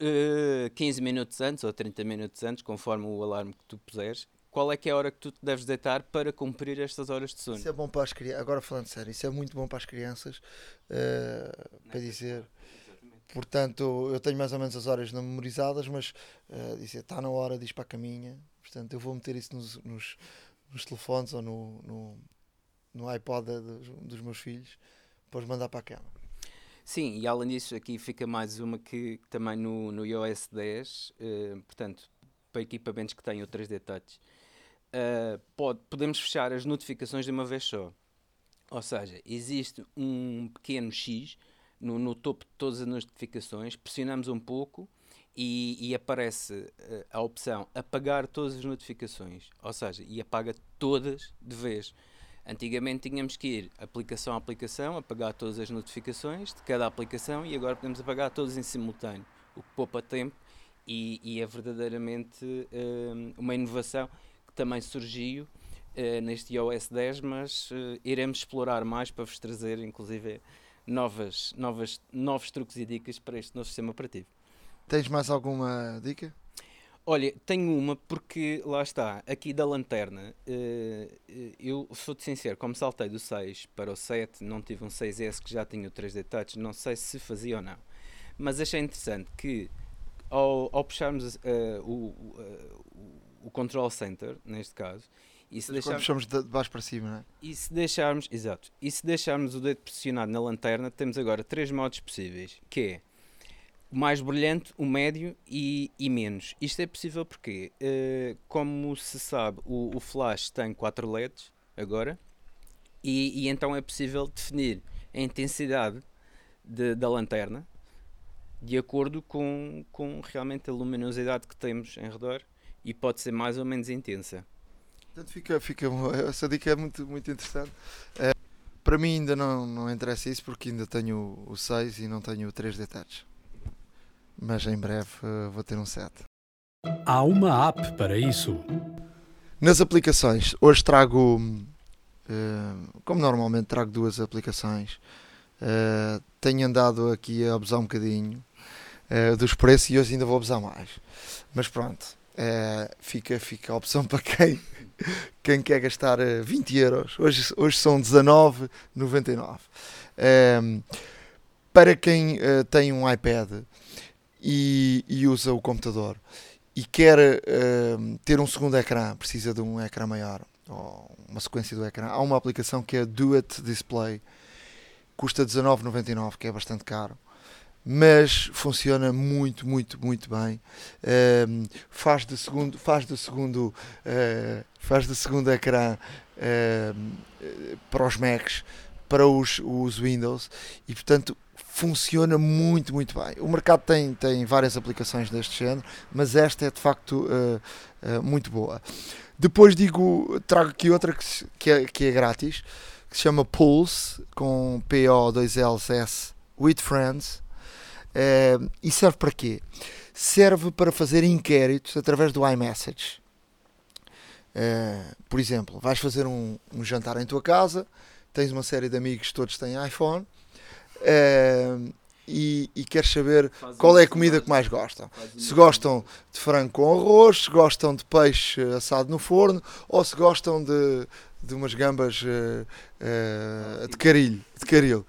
eh, 15 minutos antes ou 30 minutos antes, conforme o alarme que tu puseres, qual é que é a hora que tu te deves deitar para cumprir estas horas de sono. Isso é bom para as crianças, agora falando sério, isso é muito bom para as crianças, uh, para dizer. Portanto, eu tenho mais ou menos as horas não memorizadas, mas uh, dizer, está na hora de ir para a caminha. Portanto, eu vou meter isso nos, nos, nos telefones ou no, no, no iPod dos, dos meus filhos, depois mandar para a cama. Sim, e além disso, aqui fica mais uma que também no, no iOS 10, uh, eh, portanto, para equipamentos que têm o 3D Touch, uh, pode, podemos fechar as notificações de uma vez só. Ou seja, existe um pequeno X no, no topo de todas as notificações, pressionamos um pouco e, e aparece uh, a opção apagar todas as notificações. Ou seja, e apaga todas de vez. Antigamente tínhamos que ir aplicação a aplicação, apagar todas as notificações de cada aplicação e agora podemos apagar todas em simultâneo, o que poupa tempo e, e é verdadeiramente uh, uma inovação também surgiu uh, neste iOS 10, mas uh, iremos explorar mais para vos trazer, inclusive, novas, novas, novos truques e dicas para este novo sistema operativo. Tens mais alguma dica? Olha, tenho uma porque lá está, aqui da lanterna, uh, eu sou-te sincero, como saltei do 6 para o 7, não tive um 6S que já tinha o 3D Touch, não sei se fazia ou não, mas achei interessante que ao, ao puxarmos uh, o, o control center, neste caso, E se, Quando deixar, puxamos de baixo para cima, não é? e se deixarmos, exato, e se deixarmos o dedo pressionado na lanterna, temos agora três modos possíveis, que é o mais brilhante, o médio e, e menos. Isto é possível porque, eh, como se sabe, o, o flash tem 4 LEDs agora, e, e então é possível definir a intensidade de- da lanterna de acordo com, com realmente a luminosidade que temos em redor e pode ser mais ou menos intensa. Portanto, fica, fica, essa dica é muito, muito interessante. Eh, para mim ainda não, não interessa isso porque ainda tenho o 6 e não tenho o 3D Touch. Mas em breve eh, vou ter um 7. Há uma app para isso. Nas aplicações, hoje trago, eh, como normalmente trago duas aplicações, tenho andado aqui a abusar um bocadinho dos preços e hoje ainda vou abusar mais. Mas pronto, eh, fica, fica a opção para quem, quem quer gastar eh, 20 euros. Hoje, hoje são 19,99. Eh, para quem eh, tem um iPad e, e usa o computador e quer eh, ter um segundo ecrã, precisa de um ecrã maior ou uma sequência do ecrã, há uma aplicação que é Do It Display, custa 19,99, que é bastante caro, mas funciona muito, muito, muito bem. Ehm, faz de segundo, faz de segundo, eh, faz de segundo ecrã eh, para os Macs, para os, os Windows e portanto funciona muito, muito bem. O mercado tem, tem várias aplicações deste género, mas esta é de facto eh, muito boa. Depois digo, trago aqui outra que, que, é, que é grátis, que se chama Pulse, com P-O-2-L-S, with Friends. Eh, e serve para quê? Serve para fazer inquéritos através do iMessage. Eh, por exemplo, vais fazer um, um jantar em tua casa, tens uma série de amigos, todos têm iPhone, eh, e, e queres saber qual é a comida que mais gostam. Se gostam de frango com arroz, se gostam de peixe assado no forno ou se gostam de, de umas gambas de carilho. De caril.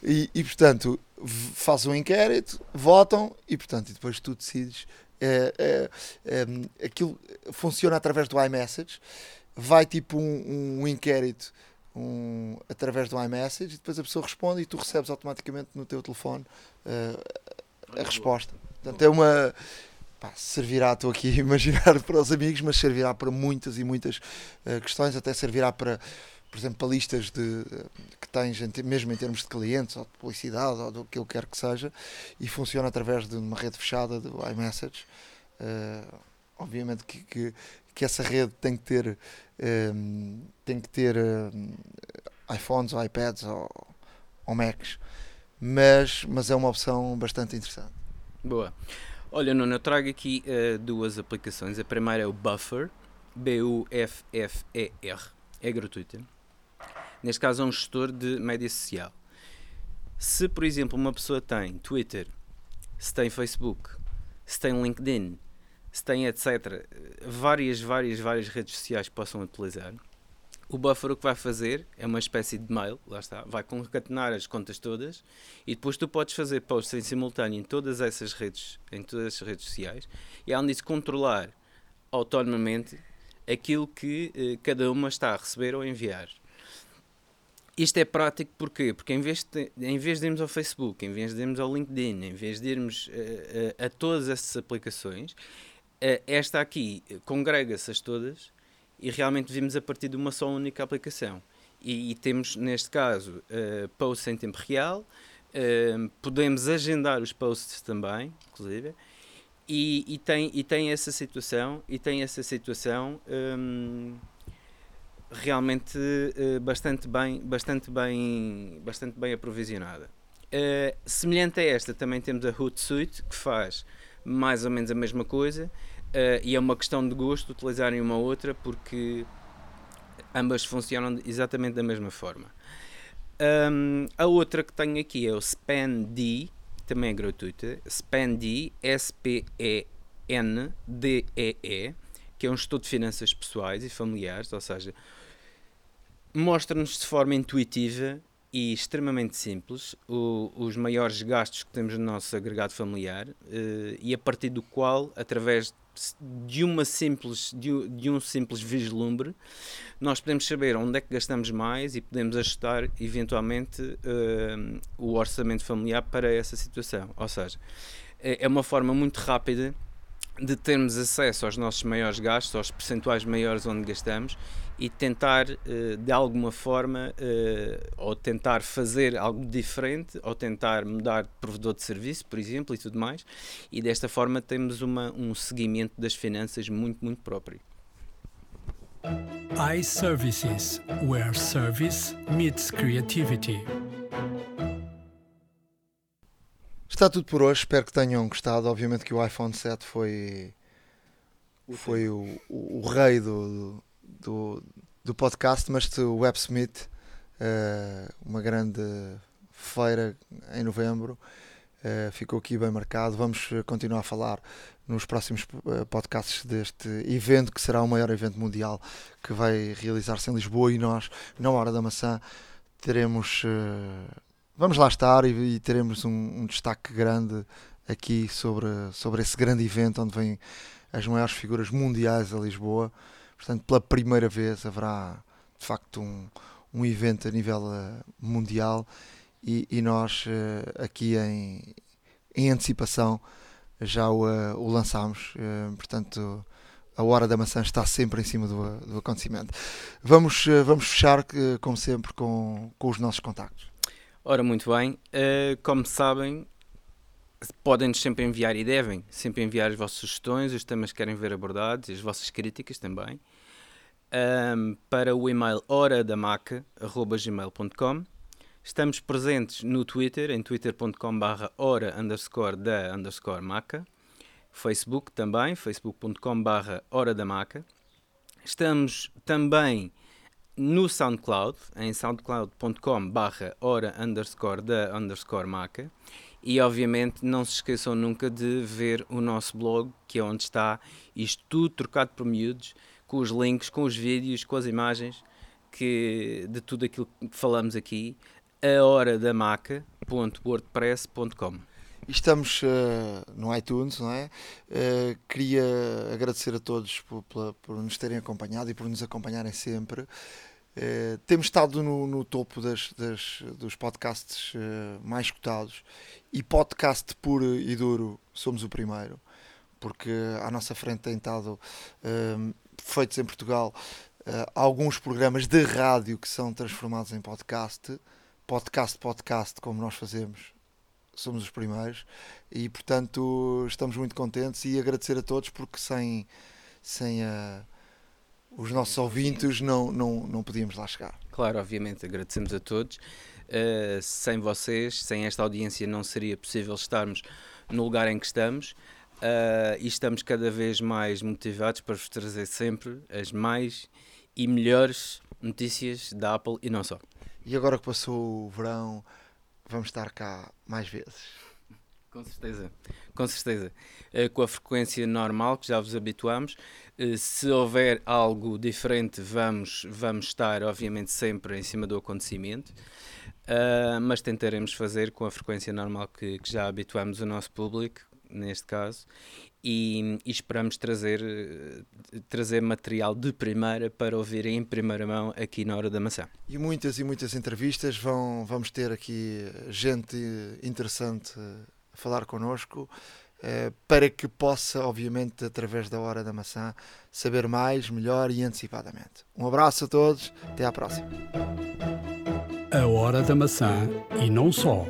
E, e, portanto, fazes um inquérito, votam e portanto e depois tu decides. eh, eh, eh, aquilo funciona através do iMessage, vai tipo um, um inquérito um, através do iMessage e depois a pessoa responde e tu recebes automaticamente no teu telefone eh, a resposta. Portanto, é uma. Pá, servirá, estou aqui a imaginar para os amigos, mas servirá para muitas e muitas eh, questões, até servirá para, por exemplo, para listas de, que tens, mesmo em termos de clientes, ou de publicidade, ou do que ele quer que seja, e funciona através de uma rede fechada do iMessage. Eh, obviamente que, que, que essa rede tem que ter, eh, tem que ter eh, iPhones ou iPads ou, ou Macs, mas, mas é uma opção bastante interessante. Boa. Olha, Nuno, eu trago aqui eh, duas aplicações. A primeira é o Buffer, B-U-F-F-E-R, é gratuita. Neste caso é um gestor de média social. Se, por exemplo, uma pessoa tem Twitter, se tem Facebook, se tem LinkedIn, se tem etc., várias, várias, várias redes sociais que possam utilizar, o Buffer o que vai fazer é uma espécie de mail, lá está, vai concatenar as contas todas e depois tu podes fazer posts em simultâneo em todas essas redes, em todas essas redes sociais e além disso controlar autonomamente aquilo que eh, cada uma está a receber ou enviar. Isto é prático porquê? Porque em vez, de, em vez de irmos ao Facebook, em vez de irmos ao LinkedIn, em vez de irmos eh, a, a todas essas aplicações, eh, esta aqui eh, congrega-se-as todas e realmente vimos a partir de uma só única aplicação. E, e temos, neste caso, posts em tempo real, podemos agendar os posts também, inclusive, e, e tem, e tem essa situação, e tem essa situação hum, realmente eh, bastante bem, bastante bem, bastante bem aprovisionada. Eh, semelhante a esta, também temos a Hootsuite, que faz mais ou menos a mesma coisa, eh, e é uma questão de gosto utilizarem uma ou outra, porque ambas funcionam exatamente da mesma forma. Hum, a outra que tenho aqui é o SpanD, também é gratuita. S-P-E-N-D-E-E, que é um estudo de finanças pessoais e familiares, ou seja, mostra-nos de forma intuitiva e extremamente simples, o, os maiores gastos que temos no nosso agregado familiar uh, e a partir do qual, através de uma simples de, de, um simples vislumbre nós podemos saber onde é que gastamos mais e podemos ajustar eventualmente uh, o orçamento familiar para essa situação. Ou seja é, é uma forma muito rápida de termos acesso aos nossos maiores gastos, aos percentuais maiores onde gastamos e tentar eh, de alguma forma eh, ou tentar fazer algo diferente ou tentar mudar de provedor de serviço, por exemplo, e tudo mais, e desta forma temos uma, um seguimento das finanças muito, muito próprio. iServices, where service meets creativity. Está tudo por hoje, espero que tenham gostado. Obviamente que o iPhone 7 foi, foi o, o, o rei do, do, do, podcast, mas o WebSmith, uh, uma grande feira em novembro, uh, ficou aqui bem marcado. Vamos continuar a falar nos próximos podcasts deste evento, que será o maior evento mundial que vai realizar-se em Lisboa e nós, na Hora da Maçã, teremos vamos lá estar e, e teremos um, um, destaque grande aqui sobre, sobre esse grande evento onde vêm as maiores figuras mundiais a Lisboa. Portanto, pela primeira vez haverá de facto um, um evento a nível uh, mundial e, e nós uh, aqui em, em antecipação já o, uh, o lançámos. portanto, a hora da maçã está sempre em cima do, do acontecimento. Vamos, vamos fechar, como sempre, com, com os nossos contactos. Ora, muito bem. Como sabem, podem-nos sempre enviar e devem sempre enviar as vossas sugestões, os temas que querem ver abordados, as vossas críticas também, um, para o e-mail horadamaca.gmail.com. Estamos presentes no Twitter, em twitter.com barra hora underscore da underscore maca. Facebook também, facebook.com barra hora da maca. Estamos também no SoundCloud, em soundcloud.com barra hora underscore da underscore maca e obviamente não se esqueçam nunca de ver o nosso blog, que é onde está isto tudo trocado por miúdos, com os links, com os vídeos, com as imagens que, de tudo aquilo que falamos aqui, a hora da maca.wordpress.com. Estamos uh, no iTunes, não é? Uh, queria agradecer a todos por, por, por, nos terem acompanhado e por nos acompanharem sempre. Uh, temos estado no, no topo das, das, dos podcasts mais escutados. E podcast puro e duro somos o primeiro, porque à nossa frente tem estado feitos em Portugal alguns programas de rádio que são transformados em podcast, podcast, podcast, como nós fazemos somos os primeiros. E portanto estamos muito contentes e agradecer a todos porque sem, sem a, os nossos ouvintes não, não, não podíamos lá chegar. Claro, obviamente, agradecemos a todos. Uh, sem vocês, sem esta audiência, não seria possível estarmos no lugar em que estamos. Uh, e estamos cada vez mais motivados para vos trazer sempre as mais e melhores notícias da Apple e não só. E agora que passou o verão, vamos estar cá mais vezes. Com certeza, com certeza. Uh, com a frequência normal que já vos habituamos. Uh, se houver algo diferente, vamos, vamos estar, obviamente, sempre em cima do acontecimento. Uh, mas tentaremos fazer com a frequência normal que, que já habituamos o nosso público, neste caso, e, e, esperamos trazer, trazer material de primeira para ouvirem em primeira mão aqui na Hora da Maçã. E muitas e muitas entrevistas, vão, vamos ter aqui gente interessante falar connosco. Eh, para que possa, obviamente, através da Hora da Maçã, saber mais, melhor e antecipadamente. Um abraço a todos, até à próxima. A Hora da Maçã e não só.